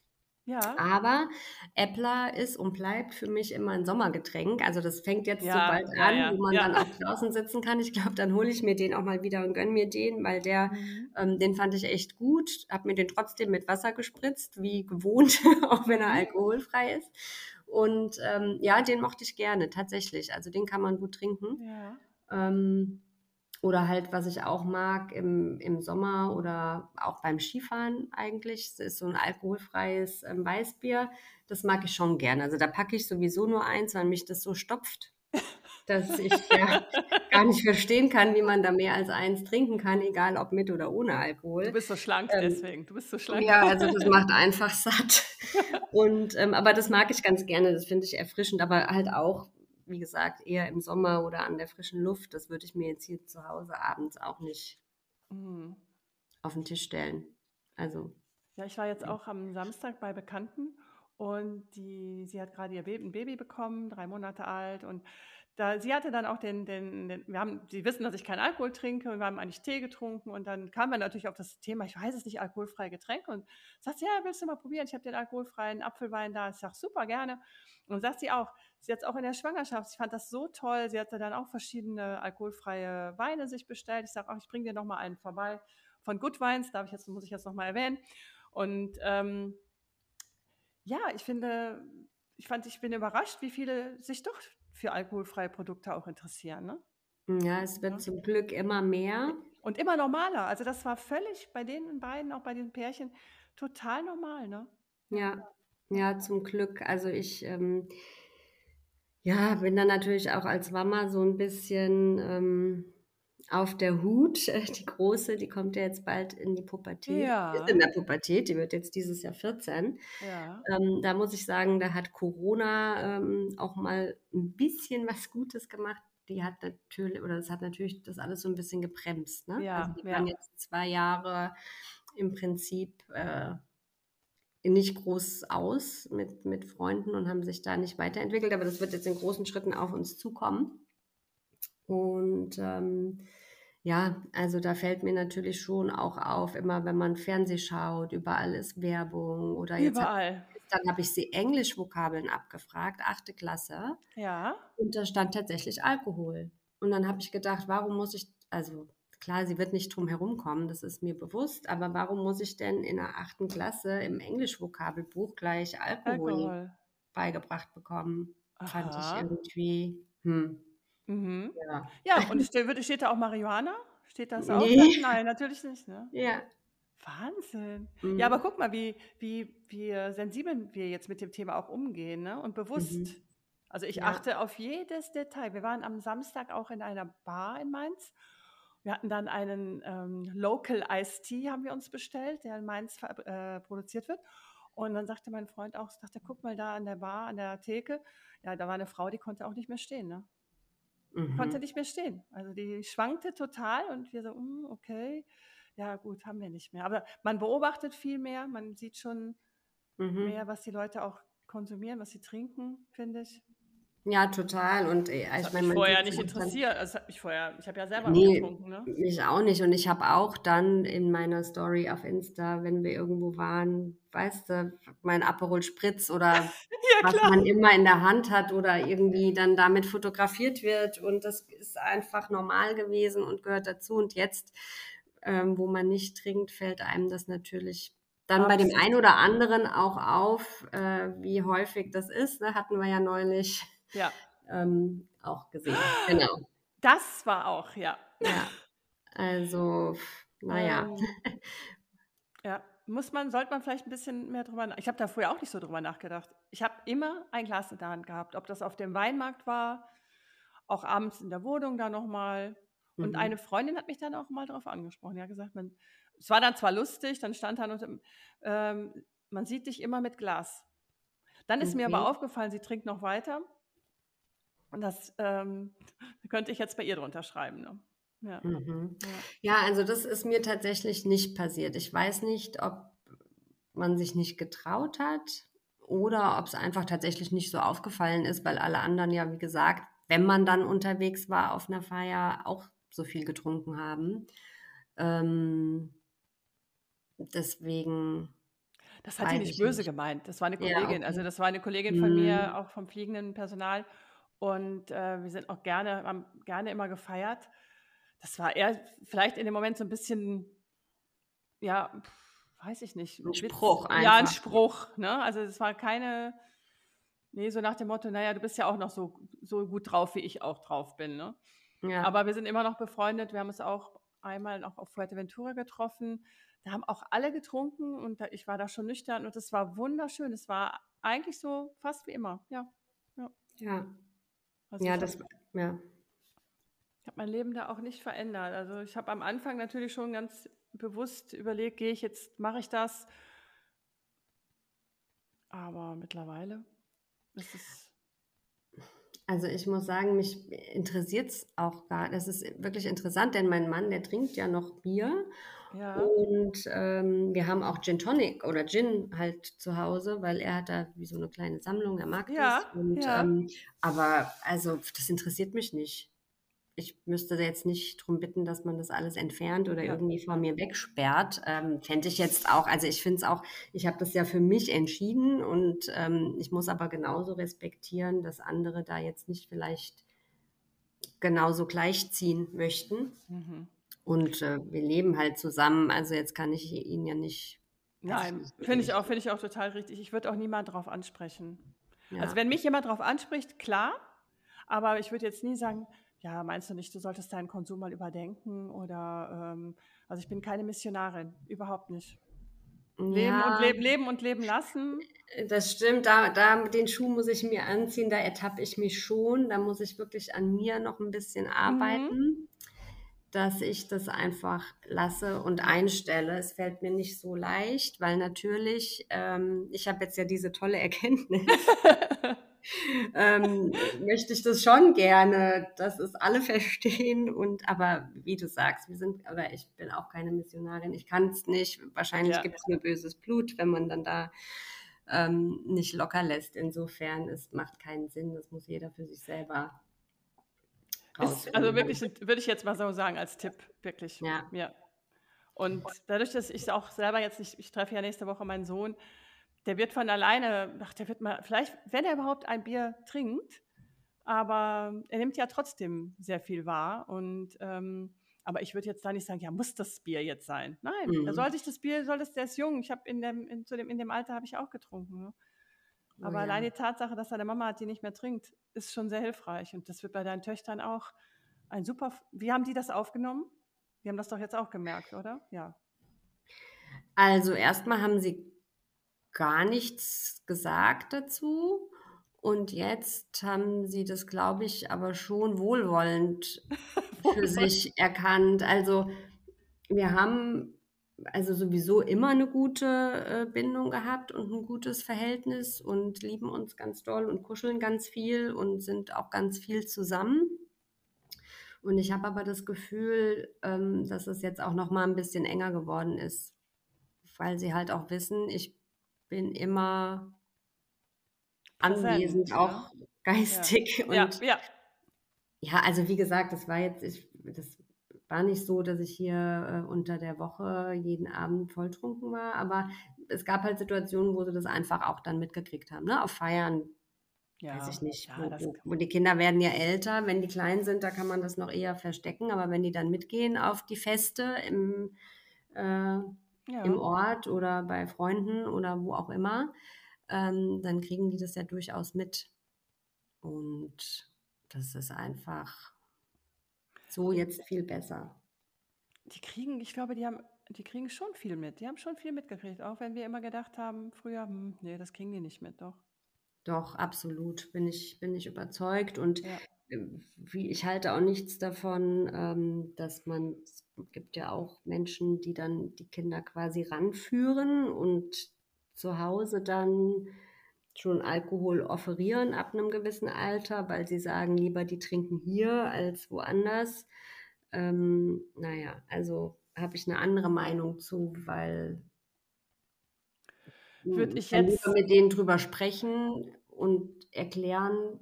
Ja. Aber Äppler ist und bleibt für mich immer ein Sommergetränk. Also das fängt jetzt so Ja, bald ja, an, ja, wo man dann auch draußen sitzen kann. Ich glaube, dann hole ich mir den auch mal wieder und gönne mir den, weil der, Mhm. ähm, den fand ich echt gut. Habe mir den trotzdem mit Wasser gespritzt, wie gewohnt, auch wenn er Mhm. alkoholfrei ist. Und ähm, ja, den mochte ich gerne, tatsächlich. Also den kann man gut trinken. Ja. Ähm, oder halt, was ich auch mag im, im Sommer oder auch beim Skifahren eigentlich, ist so ein alkoholfreies ähm, Weißbier. Das mag ich schon gerne. Also da packe ich sowieso nur eins, weil mich das so stopft, dass ich ja gar nicht verstehen kann, wie man da mehr als eins trinken kann, egal ob mit oder ohne Du Alkohol. bist so schlank Ähm, deswegen. Du bist so schlank. ja, also das macht einfach satt. Und ähm, aber das mag ich ganz gerne, das finde ich erfrischend, aber halt auch, wie gesagt, eher im Sommer oder an der frischen Luft. Das würde ich mir jetzt hier zu Hause abends auch nicht Mhm. auf den Tisch stellen. Also, Ja, ich war jetzt auch am Samstag bei Bekannten und die, sie hat gerade ihr Baby, ein Baby bekommen, drei Monate alt und da, sie hatte dann auch den, den, den, wir haben, sie wissen, dass ich keinen Alkohol trinke und wir haben eigentlich Tee getrunken und dann kam man natürlich auf das Thema, ich weiß es nicht, alkoholfreie Getränke und sagt sie, ja, willst du mal probieren? Ich habe den alkoholfreien Apfelwein da. Ich sage, super, gerne. Und sagt sie auch, sie es auch in der Schwangerschaft, ich fand das so toll, sie hatte dann auch verschiedene alkoholfreie Weine sich bestellt. Ich sage, ach, ich bringe dir noch mal einen vorbei von Good Wines, darf ich jetzt, muss ich jetzt noch mal erwähnen. Und ähm, ja, ich finde, ich fand, ich bin überrascht, wie viele sich doch für alkoholfreie Produkte auch interessieren. Ne? ja, es wird Ja. zum Glück immer mehr. Und immer normaler. Also das war völlig bei den beiden, auch bei den Pärchen, total normal. Ne? Ja, ja, zum Glück. Also ich, ähm, ja, bin dann natürlich auch als Mama so ein bisschen ähm, auf der Hut. Die Große, die kommt ja jetzt bald in die Pubertät. Ja. Ist in der Pubertät, die wird jetzt dieses Jahr 14. Ja. Ähm, da muss ich sagen, da hat Corona ähm, auch mal ein bisschen was Gutes gemacht. Die hat natürlich, oder das hat natürlich das alles so ein bisschen gebremst. Ne? Ja, also die ja. waren jetzt zwei Jahre im Prinzip äh, nicht groß aus mit, mit Freunden und haben sich da nicht weiterentwickelt, aber das wird jetzt in großen Schritten auf uns zukommen. Und ähm, ja, also da fällt mir natürlich schon auch auf, immer wenn man Fernseh schaut, überall ist Werbung oder jetzt hab, Überall. dann habe ich sie Englisch-Vokabeln abgefragt, achte Klasse, Ja. und da stand tatsächlich Alkohol. Und dann habe ich gedacht, warum muss ich, also klar, sie wird nicht drum herumkommen, das ist mir bewusst, aber warum muss ich denn in der achten Klasse im Englisch-Vokabelbuch gleich Alkohol, Alkohol. beigebracht bekommen? Fand ich Aha. irgendwie, hm, Mhm. ja. Ja, und steht, steht da auch Marihuana? Steht das auch? Nee. Nein, natürlich nicht. Ne? Ja. Wahnsinn. Mhm. Ja, aber guck mal, wie, wie, wie sensibel wir jetzt mit dem Thema auch umgehen ne? und bewusst. Mhm. Also ich Ja. achte auf jedes Detail. Wir waren am Samstag auch in einer Bar in Mainz. Wir hatten dann einen ähm, Local Iced Tea, haben wir uns bestellt, der in Mainz äh, produziert wird. Und dann sagte mein Freund auch, sagte, guck mal da an der Bar, an der Theke. Ja, da war eine Frau, die konnte auch nicht mehr stehen. Ne? Konnte Mhm. nicht mehr stehen. Also die schwankte total und wir so, "Mm, okay, ja gut, haben wir nicht mehr. Aber man beobachtet viel mehr, man sieht schon Mhm. mehr, was die Leute auch konsumieren, was sie trinken, finde ich. Ja, total. Und äh, ich meine, mich vorher nicht interessiert. Das hat mich vorher, ich habe ja selber nee, getrunken, ne? mich auch nicht. Und ich habe auch dann in meiner Story auf Insta, wenn wir irgendwo waren, weißt du, mein Aperol Spritz oder Ja, was man immer in der Hand hat oder irgendwie dann damit fotografiert wird. Und das ist einfach normal gewesen und gehört dazu. Und jetzt, ähm, wo man nicht trinkt, fällt einem das natürlich dann bei dem Absolut. einen oder anderen auch auf, äh, wie häufig das ist. Ne? Hatten wir ja neulich Ja, ähm, auch gesehen. Genau. das war auch, ja. Ja. Also, naja. Ähm, ja, muss man, sollte man vielleicht ein bisschen mehr drüber nach. Ich habe da früher auch nicht so drüber nachgedacht. Ich habe immer ein Glas in der Hand gehabt, ob das auf dem Weinmarkt war, auch abends in der Wohnung da nochmal. Und Mhm. eine Freundin hat mich dann auch mal darauf angesprochen. Hat gesagt, man, es war dann zwar lustig, dann stand da, unter, ähm, man sieht dich immer mit Glas. Dann ist mir aber Okay. aufgefallen, sie trinkt noch weiter. Und das ähm, könnte ich jetzt bei ihr drunter schreiben. Ne? Ja, Mhm. ja. Ja, also das ist mir tatsächlich nicht passiert. Ich weiß nicht, ob man sich nicht getraut hat oder ob es einfach tatsächlich nicht so aufgefallen ist, weil alle anderen ja, wie gesagt, wenn man dann unterwegs war auf einer Feier, auch so viel getrunken haben. Ähm, deswegen. Das hat sie nicht böse nicht. gemeint. Das war eine Kollegin. Ja, okay. Also das war eine Kollegin von mhm. mir, auch vom fliegenden Personal. Und äh, wir sind auch gerne, haben gerne immer gefeiert. Das war eher vielleicht in dem Moment so ein bisschen, ja, weiß ich nicht. Ein Spruch einfach. Ja, ein Spruch. Ne? Also es war keine, nee, so nach dem Motto, naja, du bist ja auch noch so, so gut drauf, wie ich auch drauf bin. Ne? Ja. Aber wir sind immer noch befreundet. Wir haben uns auch einmal noch auf Fuerteventura getroffen. Da haben auch alle getrunken und da, ich war da schon nüchtern und es war wunderschön. Es war eigentlich so fast wie immer. Ja. Ja. Ja, also ja das, ja. Ich habe mein Leben da auch nicht verändert. Also ich habe am Anfang natürlich schon ganz bewusst überlegt, gehe ich jetzt, mache ich das. Aber mittlerweile ist es. Also ich muss sagen, mich interessiert es auch gar. Das ist wirklich interessant, denn mein Mann, der trinkt ja noch Bier. Ja. Und ähm, wir haben auch Gin Tonic oder Gin halt zu Hause, weil er hat da wie so eine kleine Sammlung, er mag ja, das. Und, ja. ähm, aber also das interessiert mich nicht ich müsste jetzt nicht darum bitten, dass man das alles entfernt oder ja. irgendwie vor mir wegsperrt. Ähm, Fände ich jetzt auch, also ich finde es auch, ich habe das ja für mich entschieden und ähm, ich muss aber genauso respektieren, dass andere da jetzt nicht vielleicht genauso gleichziehen möchten. Mhm. Und äh, wir leben halt zusammen, also jetzt kann ich ihn ja nicht. Nein, finde ich auch, finde ich auch total richtig. Ich würde auch niemand darauf ansprechen. Ja. Also wenn mich jemand darauf anspricht, klar, aber ich würde jetzt nie sagen, ja, meinst du nicht, du solltest deinen Konsum mal überdenken? Oder, ähm, also ich bin keine Missionarin, überhaupt nicht. Leben ja, und leben, leben und leben lassen. Das stimmt, da, da den Schuh muss ich mir anziehen, da ertappe ich mich schon. Da muss ich wirklich an mir noch ein bisschen arbeiten, mhm. Dass ich das einfach lasse und einstelle. Es fällt mir nicht so leicht, weil natürlich, ähm, ich habe jetzt ja diese tolle Erkenntnis. ähm, möchte ich das schon gerne, dass es alle verstehen. Und aber wie du sagst, wir sind, aber ich bin auch keine Missionarin. Ich kann es nicht. Wahrscheinlich ja. gibt es nur böses Blut, wenn man dann da ähm, nicht locker lässt. Insofern, es macht keinen Sinn. Das muss jeder für sich selber. Ist, also wirklich, würde ich jetzt mal so sagen als Tipp, wirklich. Ja. ja. Und dadurch, dass ich auch selber jetzt nicht, ich treffe ja nächste Woche meinen Sohn, der wird von alleine, ach, der wird mal, vielleicht, wenn er überhaupt ein Bier trinkt, aber er nimmt ja trotzdem sehr viel wahr. Und ähm, aber ich würde jetzt da nicht sagen, ja, muss das Bier jetzt sein? Nein, mhm. da sollte ich das Bier, soll das, der ist jung. Ich habe in dem, in, zu dem, in dem Alter habe ich auch getrunken. Ne? Oh aber ja. allein die Tatsache, dass deine Mama hat, die nicht mehr trinkt, ist schon sehr hilfreich. Und das wird bei deinen Töchtern auch ein super. Wie haben die das aufgenommen? Die haben das doch jetzt auch gemerkt, oder? Ja. Also erstmal haben sie gar nichts gesagt dazu. Und jetzt haben sie das, glaube ich, aber schon wohlwollend für sich erkannt. Also wir haben also sowieso immer eine gute äh, Bindung gehabt und ein gutes Verhältnis und lieben uns ganz doll und kuscheln ganz viel und sind auch ganz viel zusammen. Und ich habe aber das Gefühl, ähm, dass es jetzt auch noch mal ein bisschen enger geworden ist, weil sie halt auch wissen, ich bin immer anwesend, Präsent, auch ja. geistig. Ja. Und ja, ja. ja, also wie gesagt, das war jetzt, ich, das war nicht so, dass ich hier äh, unter der Woche jeden Abend volltrunken war, aber es gab halt Situationen, wo sie das einfach auch dann mitgekriegt haben, ne? Auf Feiern, ja, weiß ich nicht. Ja, wo, wo, die Kinder werden ja älter, wenn die klein sind, da kann man das noch eher verstecken, aber wenn die dann mitgehen auf die Feste im äh, ja. im Ort oder bei Freunden oder wo auch immer, ähm, dann kriegen die das ja durchaus mit. Und das ist einfach so jetzt viel besser. Die kriegen, ich glaube, die haben, die kriegen schon viel mit. Die haben schon viel mitgekriegt, auch wenn wir immer gedacht haben, früher, hm, nee, das kriegen die nicht mit, doch. Doch, absolut, bin ich, bin ich überzeugt. Und ja. Ähm, wie, ich halte auch nichts davon, ähm, dass man, es gibt ja auch Menschen, die dann die Kinder quasi ranführen und zu Hause dann schon Alkohol offerieren ab einem gewissen Alter, weil sie sagen, lieber die trinken hier als woanders. Ähm, naja, also habe ich eine andere Meinung zu, weil würde ich jetzt lieber mit denen drüber sprechen und erklären,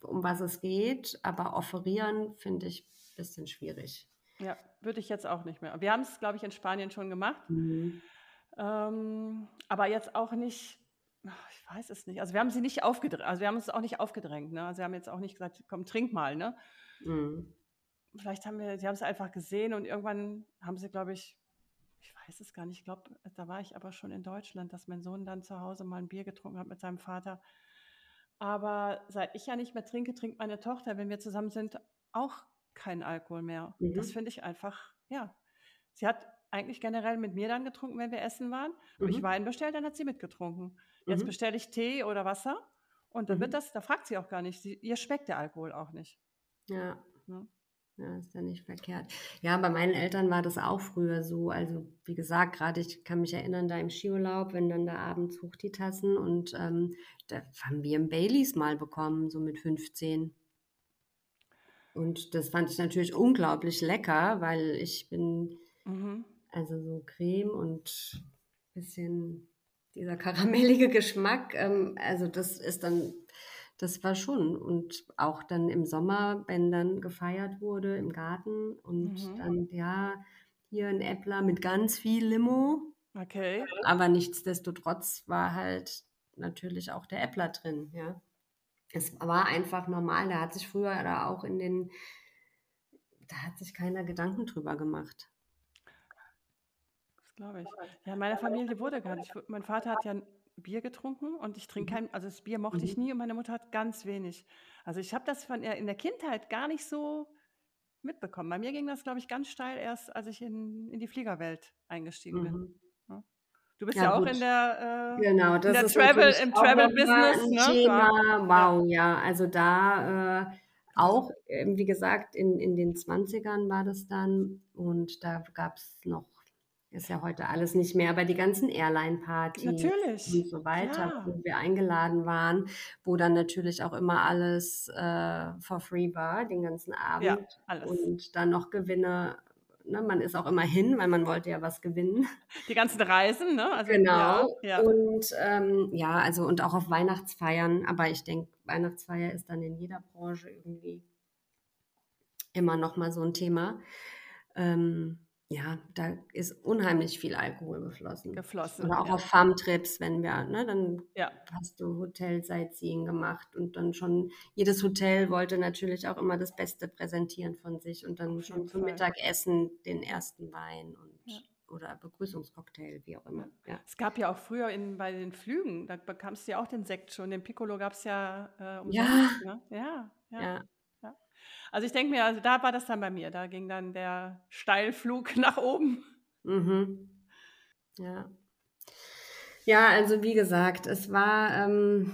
um was es geht, aber offerieren finde ich ein bisschen schwierig. Ja, würde ich jetzt auch nicht mehr. Wir haben es, glaube ich, in Spanien schon gemacht, Mhm. ähm, aber jetzt auch nicht ich weiß es nicht. Also, wir haben sie nicht aufgedrängt also, wir haben uns auch nicht aufgedrängt, ne? Also, wir haben jetzt auch nicht gesagt: „Komm, trink mal“, ne? Mhm. Vielleicht haben wir sie haben es einfach gesehen und irgendwann haben sie, glaube ich ich weiß es gar nicht, ich glaube, da war ich aber schon in Deutschland, dass mein Sohn dann zu Hause mal ein Bier getrunken hat mit seinem Vater. Aber seit ich ja nicht mehr trinke, trinkt meine Tochter, wenn wir zusammen sind, auch keinen Alkohol mehr. Das Mhm. finde ich einfach ja. Sie hat eigentlich generell mit mir dann getrunken, wenn wir essen waren. Habe ich Mhm. Wein bestellt, dann hat sie mitgetrunken. Jetzt Mhm. bestelle ich Tee oder Wasser und dann wird Mhm. das da fragt sie auch gar nicht. Sie ihr schmeckt der Alkohol auch nicht, Ja. ne? Ja, ist ja nicht verkehrt. Ja, bei meinen Eltern war das auch früher so. Also, wie gesagt, gerade ich kann mich erinnern, da im Skiurlaub, wenn dann da abends hoch die Tassen und, ähm, da haben wir 'n Baileys mal bekommen, so mit 15. Und das fand ich natürlich unglaublich lecker, weil ich bin Mhm. also, so Creme und bisschen dieser karamellige Geschmack, ähm, also, das ist dann das war schon und auch dann im Sommer, wenn dann gefeiert wurde im Garten und Mhm. dann, ja, hier 'n Äppler mit ganz viel Limo, Okay. aber nichtsdestotrotz war halt natürlich auch der Äppler drin, ja. Es war einfach normal, da hat sich früher da auch in den da hat sich keiner Gedanken drüber gemacht. Glaube ich. Ja, in meiner Familie wurde gar nicht mein Vater hat ja Bier getrunken und ich trinke Mhm. kein also, das Bier mochte ich Mhm. nie und meine Mutter hat ganz wenig. Also, ich habe das von der in der Kindheit gar nicht so mitbekommen. Bei mir ging das, glaube ich, ganz steil erst, als ich in in die Fliegerwelt eingestiegen bin, Mhm. Du bist Ja, ja auch gut. in der äh, Genau, in das der ist Travel im Travel-Business, ne? Thema. Wow, ja, also, da, äh, auch, ähm, wie gesagt, in in den 20ern war das dann und da gab's noch ist ja heute alles nicht mehr, aber die ganzen Airline-Partys und so weiter, klar. wo wir eingeladen waren, wo dann natürlich auch immer alles, äh, for free war den ganzen Ja, Abend alles. und dann noch Gewinne ne, man ist auch immer hin, weil man wollte ja was gewinnen. Die ganzen Reisen, ne? Also, ja, Genau. ja. Und, ähm, ja, also und auch auf Weihnachtsfeiern, aber ich denke, Weihnachtsfeier ist dann in jeder Branche irgendwie immer noch mal so 'n Thema. Ähm, ja, da ist unheimlich viel Alkohol geflossen. Geflossen, Oder auch ja. auf Farmtrips, wenn wir ne, dann Ja. hast du Hotel-Sightseeing gemacht und dann schon jedes Hotel wollte natürlich auch immer das Beste präsentieren von sich und dann schon zum. Mittagessen den ersten Wein und Ja. oder Begrüßungscocktail, wie auch immer, ja. Es gab ja auch früher in bei den Flügen, da bekamst du ja auch den Sekt schon. Den Piccolo gab's ja, äh, umsonst, Ja. ne? Ja. ja. Also, ich denke mir also, da war das dann bei mir. Da ging dann der Steilflug nach oben. Mhm. Ja. Ja, also, wie gesagt, es war, ähm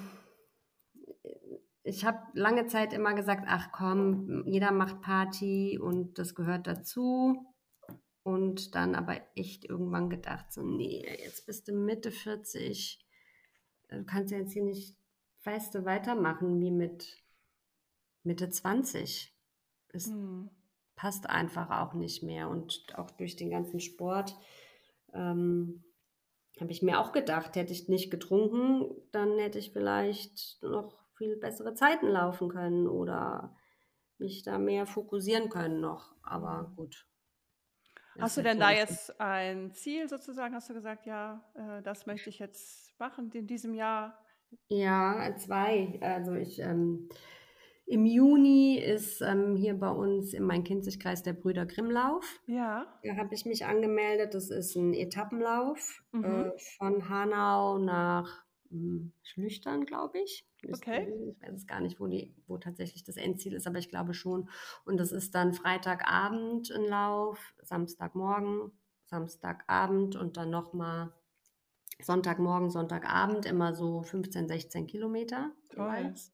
ich habe lange Zeit immer gesagt: „Ach komm, jeder macht Party und das gehört dazu.“ Und dann aber echt irgendwann gedacht so: „Ne, jetzt bist du Mitte 40. Äh, du kannst ja jetzt hier nicht weißt du, weitermachen wie mit Mitte 20.“ Es Mhm. passt einfach auch nicht mehr und auch durch den ganzen Sport, ähm, habe ich mir auch gedacht, hätte ich nicht getrunken, dann hätte ich vielleicht noch viel bessere Zeiten laufen können oder mich da mehr fokussieren können noch, aber Mhm. gut. Hast du denn da jetzt ein Ziel sozusagen? Hast du gesagt: „Ja, äh, das möchte ich jetzt machen in diesem Jahr?“ Ja, 2. Also, ich, ähm im Juni ist, ähm, hier bei uns im Main-Kinzig-Kreis der Brüder Grimm-Lauf. Ja. Da habe ich mich angemeldet. Das ist 'n Etappenlauf, Mhm. äh, von Hanau nach, hm, Schlüchtern, glaube ich. Okay. ich weiß es gar nicht, wo die wo tatsächlich das Endziel ist, aber ich glaube schon. Und das ist dann Freitagabend 'n Lauf, Samstagmorgen, Samstagabend und dann noch mal Sonntagmorgen, Sonntagabend, immer so 15, 16 Kilometer Toll. jeweils.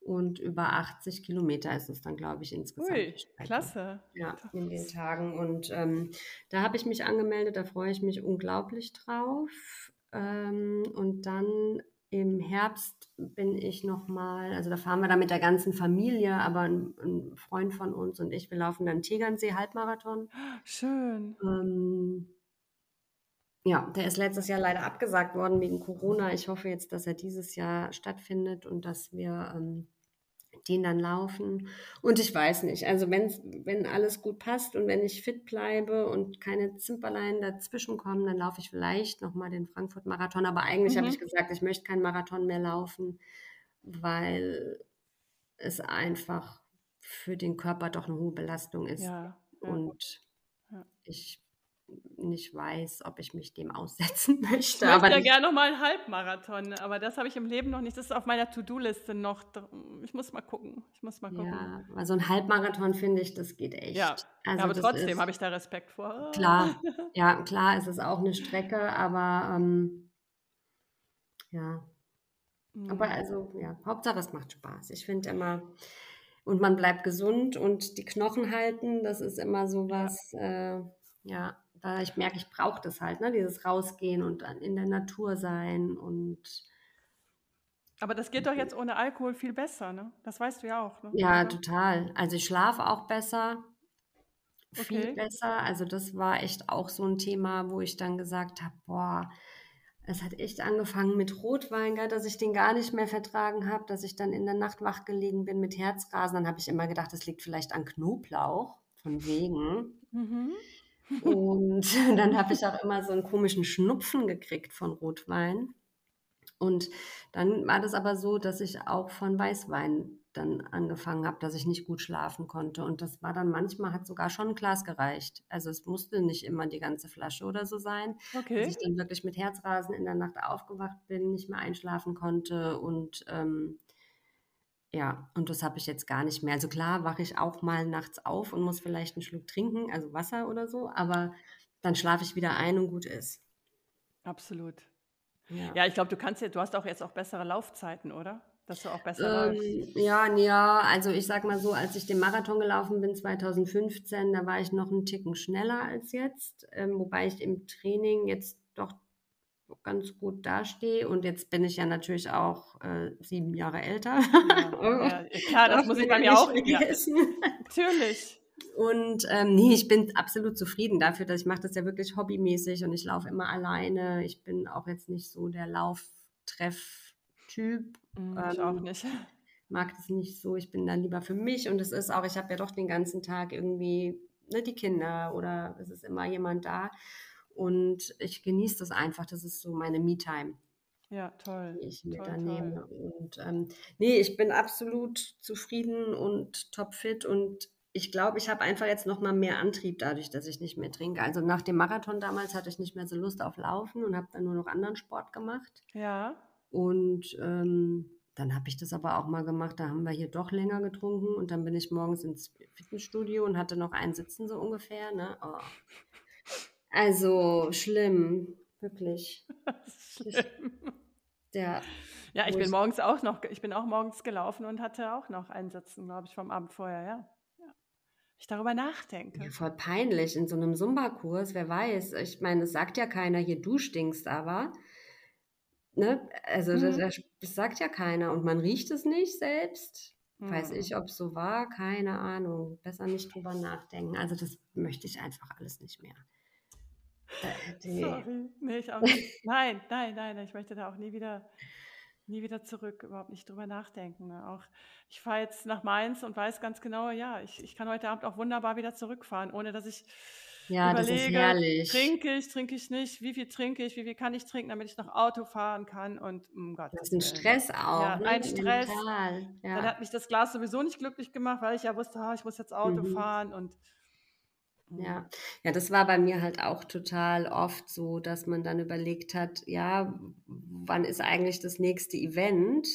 Und über 80 Kilometer ist es dann, glaube ich, insgesamt Ui, klasse. Ja, in den Tagen. Und, ähm, da habe ich mich angemeldet, da freue ich mich unglaublich drauf. Ähm, und dann im Herbst bin ich noch mal also, da fahren wir dann mit der ganzen Familie, aber 'n 'n Freund von uns und ich, wir laufen dann Tegernsee-Halbmarathon. Schön. Ähm Ja, der ist letztes Jahr leider abgesagt worden wegen Corona. Ich hoffe jetzt, dass er dieses Jahr stattfindet und dass wir ähm, den dann laufen. Und ich weiß nicht, also wenn, wenn alles gut passt und wenn ich fit bleibe und keine Zimperlein dazwischen kommen, dann laufe ich vielleicht nochmal den Frankfurt-Marathon. Aber eigentlich mhm. habe ich gesagt, ich möchte keinen Marathon mehr laufen, weil es einfach für den Körper doch eine hohe Belastung ist. Ja, ja. Und ich nicht weiß, ob ich mich dem aussetzen möchte. Ich möchte ja gerne noch mal einen Halbmarathon, aber das habe ich im Leben noch nicht. Das ist auf meiner To-Do-Liste noch. Ich muss mal gucken. Ich muss mal gucken. Ja, also ein Halbmarathon finde ich, das geht echt. Ja, also aber trotzdem habe ich da Respekt vor. Klar, ja, klar, es ist auch eine Strecke, aber ähm, ja. Mhm. Aber also, ja, Hauptsache es macht Spaß. Ich finde immer, und man bleibt gesund und die Knochen halten, das ist immer so was, ja. Äh, ja da ich merke, ich brauche das halt, ne? dieses Rausgehen und in der Natur sein und aber das geht doch jetzt ohne Alkohol viel besser, ne? Das weißt du ja auch, ne? Ja, also total. Also ich schlafe auch besser, viel okay. besser. Also das war echt auch so ein Thema, wo ich dann gesagt habe, boah, es hat echt angefangen mit Rotwein, dass ich den gar nicht mehr vertragen habe, dass ich dann in der Nacht wach gelegen bin mit Herzrasen. Dann habe ich immer gedacht, das liegt vielleicht an Knoblauch, von wegen. Mhm. Und dann habe ich auch immer so einen komischen Schnupfen gekriegt von Rotwein. Und dann war das aber so, dass ich auch von Weißwein dann angefangen habe, dass ich nicht gut schlafen konnte. Und das war dann manchmal, hat sogar schon ein Glas gereicht. Also es musste nicht immer die ganze Flasche oder so sein. Okay. Dass ich dann wirklich mit Herzrasen in der Nacht aufgewacht bin, nicht mehr einschlafen konnte und ähm, ja, und das habe ich jetzt gar nicht mehr. Also klar wache ich auch mal nachts auf und muss vielleicht einen Schluck trinken, also Wasser oder so, aber dann schlafe ich wieder ein und gut ist. Absolut. Ja, ja ich glaube, du kannst ja, du hast auch jetzt auch bessere Laufzeiten, oder? Dass du auch besser ähm, Ja, ja, also ich sag mal so, als ich den Marathon gelaufen bin 2015, da war ich noch einen Ticken schneller als jetzt, ähm, wobei ich im Training jetzt doch ganz gut dastehe. Und jetzt bin ich ja natürlich auch äh, sieben Jahre älter. Ja, ja, klar, das muss ich bei mir auch vergessen. Ja. Natürlich. Und ähm, nee, ich bin absolut zufrieden dafür, dass ich mache das ja wirklich hobbymäßig und ich laufe immer alleine. Ich bin auch jetzt nicht so der Lauftreff-Typ. Mhm, ich ähm, auch nicht. Mag das nicht so. Ich bin dann lieber für mich und es ist auch, ich habe ja doch den ganzen Tag irgendwie ne, die Kinder oder es ist immer jemand da. Und ich genieße das einfach. Das ist so meine Me-Time. Ja, toll. Die ich mit toll, da nehme. Und ähm, nee, ich bin absolut zufrieden und topfit und ich glaube, ich habe einfach jetzt noch mal mehr Antrieb dadurch, dass ich nicht mehr trinke. Also nach dem Marathon damals hatte ich nicht mehr so Lust auf Laufen und habe dann nur noch anderen Sport gemacht. Ja. Und ähm, dann habe ich das aber auch mal gemacht. Da haben wir hier doch länger getrunken und dann bin ich morgens ins Fitnessstudio und hatte noch ein Sitzen so ungefähr. Ne? Oh. Also schlimm, wirklich. schlimm. Der, ja, ich bin ich morgens auch noch, ich bin auch morgens gelaufen und hatte auch noch einen Sitzen, glaube ich, vom Abend vorher, ja. ja. Ich darüber nachdenke. Ja, voll peinlich in so einem Zumba-Kurs, wer weiß. Ich meine, es sagt ja keiner, hier du stinkst aber. Ne? Also mhm. das, das, sagt ja keiner und man riecht es nicht selbst. Mhm. Weiß ich, ob es so war, keine Ahnung. Besser nicht drüber nachdenken. Also das möchte ich einfach alles nicht mehr. Äh, Sorry. Nee, ich auch nicht. Nein, nein, nein, ich möchte da auch nie wieder, nie wieder zurück, überhaupt nicht drüber nachdenken. Ne? Auch ich fahre jetzt nach Mainz und weiß ganz genau, ja, ich, ich kann heute Abend auch wunderbar wieder zurückfahren, ohne dass ich ja, überlege, trinke ich, trinke ich nicht, wie viel trinke ich, wie viel kann ich trinken, damit ich noch Auto fahren kann und um Gott. Das ist ein Stress auch. Ja, ne? ein Stress. Ja. Dann hat mich das Glas sowieso nicht glücklich gemacht, weil ich ja wusste, ich muss jetzt Auto mhm. fahren und ja, mhm. ja, das war bei mir halt auch total oft so, dass man dann überlegt hat, ja, wann ist eigentlich das nächste Event?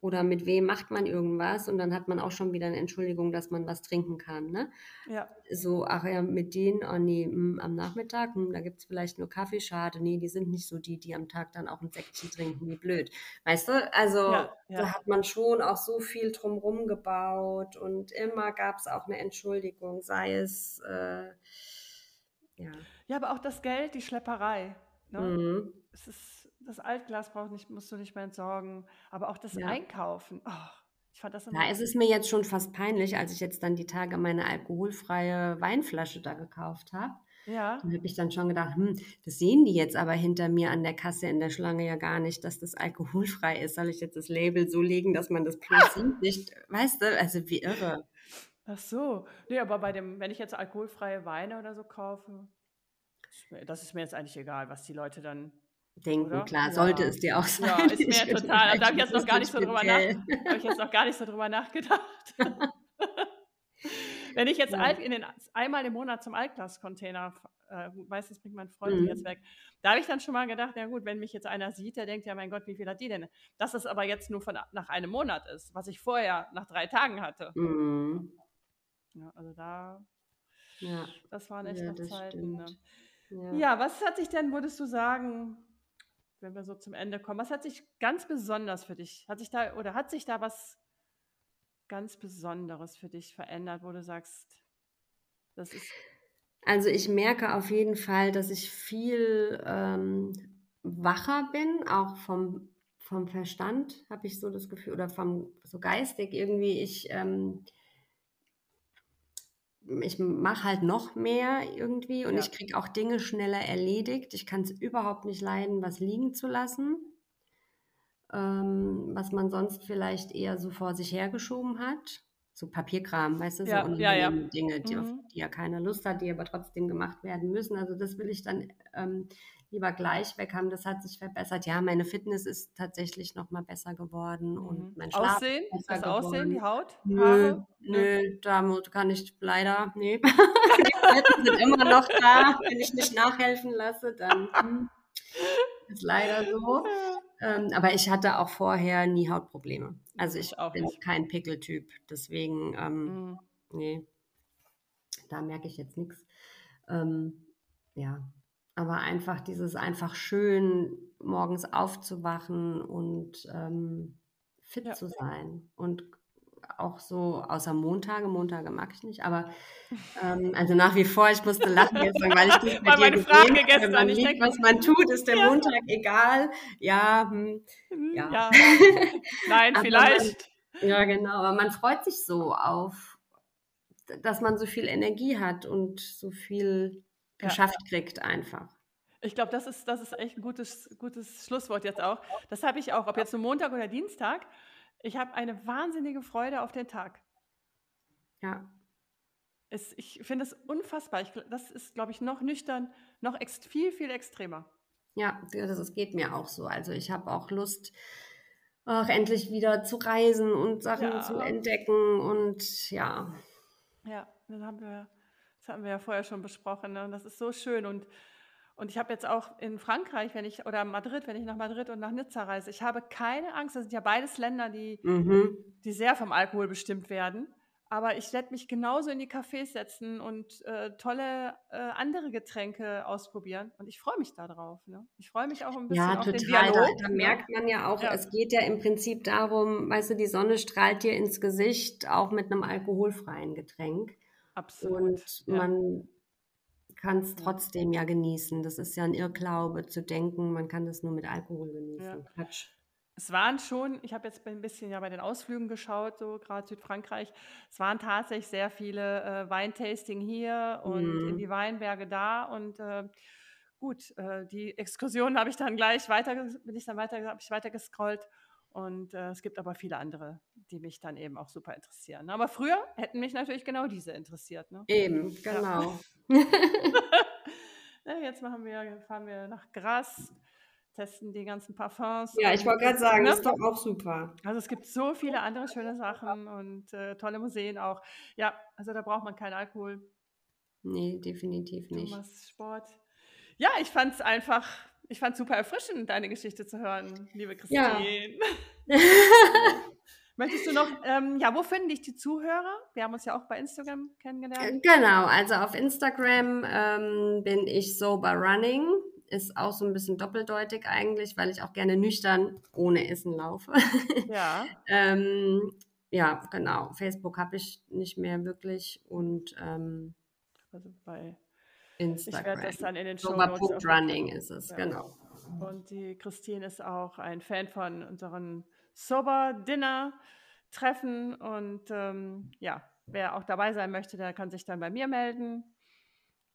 Oder mit wem macht man irgendwas und dann hat man auch schon wieder eine Entschuldigung, dass man was trinken kann. Ne? Ja. So, ach ja, mit denen, oh nee, mh, hm, am Nachmittag, mh, hm, da gibt es vielleicht nur Kaffee, schade. Nee, die sind nicht so die, die am Tag dann auch ein Säckchen trinken, wie blöd. Weißt du, also ja, ja. da hat man schon auch so viel drumrum gebaut und immer gab es auch eine Entschuldigung, sei es, äh, ja. Ja, aber auch das Geld, die Schlepperei. Ne? Mhm. Es ist das Altglas braucht nicht, musst du nicht mehr entsorgen. Aber auch das ja. Einkaufen. Oh, ich fand das immer. Ja, es ist mir jetzt schon fast peinlich, als ich jetzt dann die Tage meine alkoholfreie Weinflasche da gekauft habe. Ja. Da habe ich dann schon gedacht, hm, das sehen die jetzt aber hinter mir an der Kasse in der Schlange ja gar nicht, dass das alkoholfrei ist. Soll ich jetzt das Label so legen, dass man das plus sieht? Nicht, weißt du, also wie irre. Ach so. Nee, aber bei dem, wenn ich jetzt alkoholfreie Weine oder so kaufe, das ist mir jetzt eigentlich egal, was die Leute dann denken. Oder? Klar, Ja. sollte es dir auch sein. Ja, ist mir Ich total. Da habe ich jetzt noch gar nicht so drüber nach, habe ich jetzt noch gar nicht so drüber nachgedacht. Wenn ich jetzt Ja. In den, einmal im Monat zum Altglas-Container, äh, meistens bringt mein Freund Mhm. jetzt weg, da habe ich dann schon mal gedacht, ja gut, wenn mich jetzt einer sieht, der denkt ja, mein Gott, wie viel hat die denn? Dass es aber jetzt nur von, nach einem Monat ist, was ich vorher nach drei Tagen hatte. Mhm. Ja, also da, Ja, das waren echt noch Zeiten. Ne? Ja, was hat sich denn, würdest du sagen, wenn wir so zum Ende kommen, was hat sich ganz besonders für dich, hat sich da oder hat sich da was ganz Besonderes für dich verändert, wo du sagst, das ist, Also ich merke auf jeden Fall, dass ich viel ähm, wacher bin, auch vom, vom Verstand habe ich so das Gefühl, oder vom so geistig irgendwie, ich, ähm, ich mache halt noch mehr irgendwie und Ja. ich kriege auch Dinge schneller erledigt. Ich kann es überhaupt nicht leiden, was liegen zu lassen, ähm, was man sonst vielleicht eher so vor sich hergeschoben hat. So Papierkram, weißt du, so ja, ja, ja. unangenehme Dinge, die, auf Mhm. die ja keiner Lust hat, die aber trotzdem gemacht werden müssen. Also das will ich dann ähm, lieber gleich weg haben. Das hat sich verbessert. Ja, meine Fitness ist tatsächlich noch mal besser geworden Mhm. und mein Schlaf Aussehen, ist besser das Aussehen, die. Haut, Nö, Haare? Nö, da kann ich leider, nee. Die Falten sind immer noch da. Wenn ich nicht nachhelfen lasse, dann hm, ist leider so. Ähm, aber ich hatte auch vorher nie Hautprobleme. Also ich Ich bin nicht. kein Pickeltyp. Deswegen, ähm, Mhm. nee, da merke ich jetzt nichts. Ähm, ja, aber einfach dieses einfach schön, morgens aufzuwachen und ähm, fit Ja. zu sein. Und auch so, außer Montage, Montage mag ich nicht, aber ähm, also nach wie vor, ich musste lachen gestern, weil ich das bei dir meine gesehen Frage habe, gestern. man denk- was man tut, ist der Ja. Montag egal. Ja, hm, Mhm, Ja. ja. Nein, vielleicht. ja, genau, aber man freut sich so auf, dass man so viel Energie hat und so viel Ja. geschafft kriegt einfach. Ich glaube, das ist, das ist echt ein gutes, gutes Schlusswort jetzt auch. Das habe ich auch, ob jetzt nur Montag oder Dienstag. Ich habe eine wahnsinnige Freude auf den Tag. Ja, Es, ich finde es unfassbar. Ich, das ist, glaube ich, noch nüchtern, noch viel, viel extremer. ja, das, das geht mir auch so. Also ich habe auch Lust, auch endlich wieder zu reisen und Sachen Ja. zu entdecken und ja, Ja, das haben wir, das haben wir ja vorher schon besprochen. Ne? Und das ist so schön. Und, und ich habe jetzt auch in Frankreich, wenn ich, oder Madrid, wenn ich nach Madrid und nach Nizza reise, ich habe keine Angst. Das sind ja beides Länder, die, mhm. die sehr vom Alkohol bestimmt werden. Aber ich werde mich genauso in die Cafés setzen und äh, tolle äh, andere Getränke ausprobieren. Und ich freue mich darauf. Ne? Ich freue mich auch ein bisschen Ja, auf den total. Da, Dialog. da ne? merkt man ja auch, Ja. es geht ja im Prinzip darum, weißt du, die Sonne strahlt dir ins Gesicht, auch mit einem alkoholfreien Getränk. Absolut. Und ja. Kann es trotzdem ja genießen. Das ist ja ein Irrglaube zu denken, man kann das nur mit Alkohol genießen. Ja. Quatsch. Es waren schon, ich habe jetzt ein bisschen ja bei den Ausflügen geschaut, so gerade Südfrankreich. Es waren tatsächlich sehr viele äh, Weintasting hier und in Mhm. die Weinberge da. Und äh, gut, äh, die Exkursion habe ich dann gleich weiter, bin ich dann weiter, habe ich weiter gescrollt. Und äh, es gibt aber viele andere, die mich dann eben auch super interessieren. Aber früher hätten mich natürlich genau diese interessiert. Ne? Eben, genau. Ja, jetzt machen wir, fahren wir nach Gras, testen die ganzen Parfums. Ja, ich wollte gerade sagen, ne? das ist doch auch super. Also es gibt so viele andere schöne Sachen und äh, tolle Museen auch. Ja, also da braucht man keinen Alkohol. Nee, definitiv nicht. Thomas Sport. Ja, ich fand es einfach, ich fand super erfrischend, deine Geschichte zu hören, liebe Ja. Christine. Möchtest du noch, ähm, ja, wo finden dich die Zuhörer? Wir haben uns ja auch bei Instagram kennengelernt. Genau, also auf Instagram ähm, bin ich sober running. Ist auch so ein bisschen doppeldeutig eigentlich, weil ich auch gerne nüchtern ohne Essen laufe. Ja, ähm, ja, genau. Facebook habe ich nicht mehr wirklich und ähm, also bei, ich Instagram. werde das dann in den Show Notes Running ist es, Ja. genau. Und die Christine ist auch ein Fan von unseren Sober Dinner Treffen. Und ähm, ja, wer auch dabei sein möchte, der kann sich dann bei mir melden.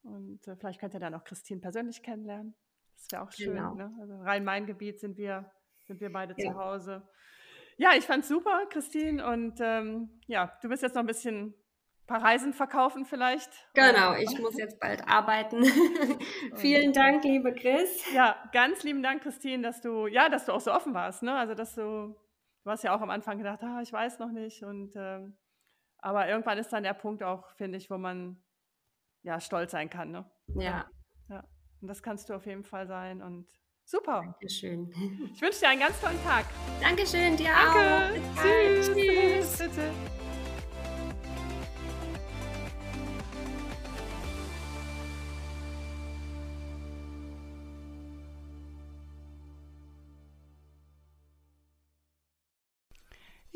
Und äh, vielleicht könnt ihr dann auch Christine persönlich kennenlernen. Das wäre auch schön. Genau. Ne? Also Rhein-Main-Gebiet sind wir, sind wir beide ja. zu Hause. Ja, ich fand es super, Christine. Und ähm, ja, du bist jetzt noch ein bisschen paar Reisen verkaufen vielleicht. Genau, ich muss jetzt bald arbeiten. Vielen Dank, liebe Chris. Ja, ganz lieben Dank, Christine, dass du, ja, dass du auch so offen warst. Ne? Also, dass du, du hast ja auch am Anfang gedacht, ah, ich weiß noch nicht. Und ähm, aber irgendwann ist dann der Punkt auch, finde ich, wo man ja stolz sein kann. Ne? Ja. ja. Und das kannst du auf jeden Fall sein. Und super. Dankeschön. Ich wünsche dir einen ganz tollen Tag. Dankeschön, dir Danke. auch. Tschüss. Tschüss. Bitte.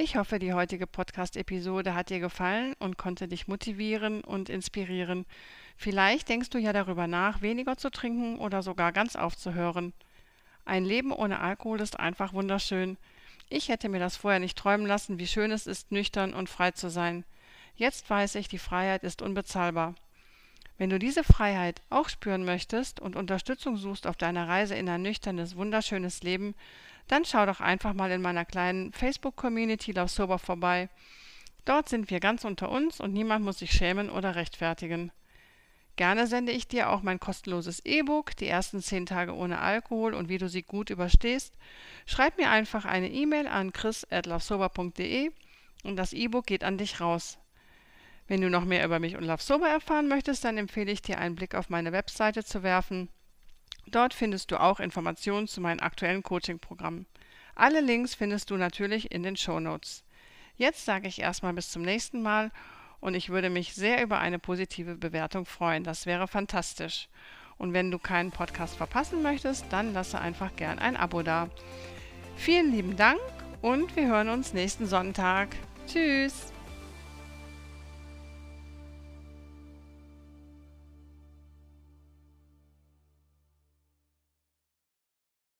Ich hoffe, die heutige Podcast-Episode hat dir gefallen und konnte dich motivieren und inspirieren. Vielleicht denkst du ja darüber nach, weniger zu trinken oder sogar ganz aufzuhören. Ein Leben ohne Alkohol ist einfach wunderschön. Ich hätte mir das vorher nicht träumen lassen, wie schön es ist, nüchtern und frei zu sein. Jetzt weiß ich, die Freiheit ist unbezahlbar. Wenn du diese Freiheit auch spüren möchtest und Unterstützung suchst auf deiner Reise in ein nüchternes, wunderschönes Leben, dann schau doch einfach mal in meiner kleinen Facebook-Community Love Sober vorbei. Dort sind wir ganz unter uns und niemand muss sich schämen oder rechtfertigen. Gerne sende ich dir auch mein kostenloses E-Book, die ersten zehn Tage ohne Alkohol und wie du sie gut überstehst. Schreib mir einfach eine E-Mail an chris.lovesober.de und das E-Book geht an dich raus. Wenn du noch mehr über mich und Love Sober erfahren möchtest, dann empfehle ich dir einen Blick auf meine Webseite zu werfen Dort findest du auch Informationen zu meinen aktuellen Coaching-Programmen. Alle Links findest du natürlich in den Show Notes. Jetzt sage ich erstmal bis zum nächsten Mal und ich würde mich sehr über eine positive Bewertung freuen. Das wäre fantastisch. Und wenn du keinen Podcast verpassen möchtest, dann lasse einfach gern ein Abo da. Vielen lieben Dank und wir hören uns nächsten Sonntag. Tschüss!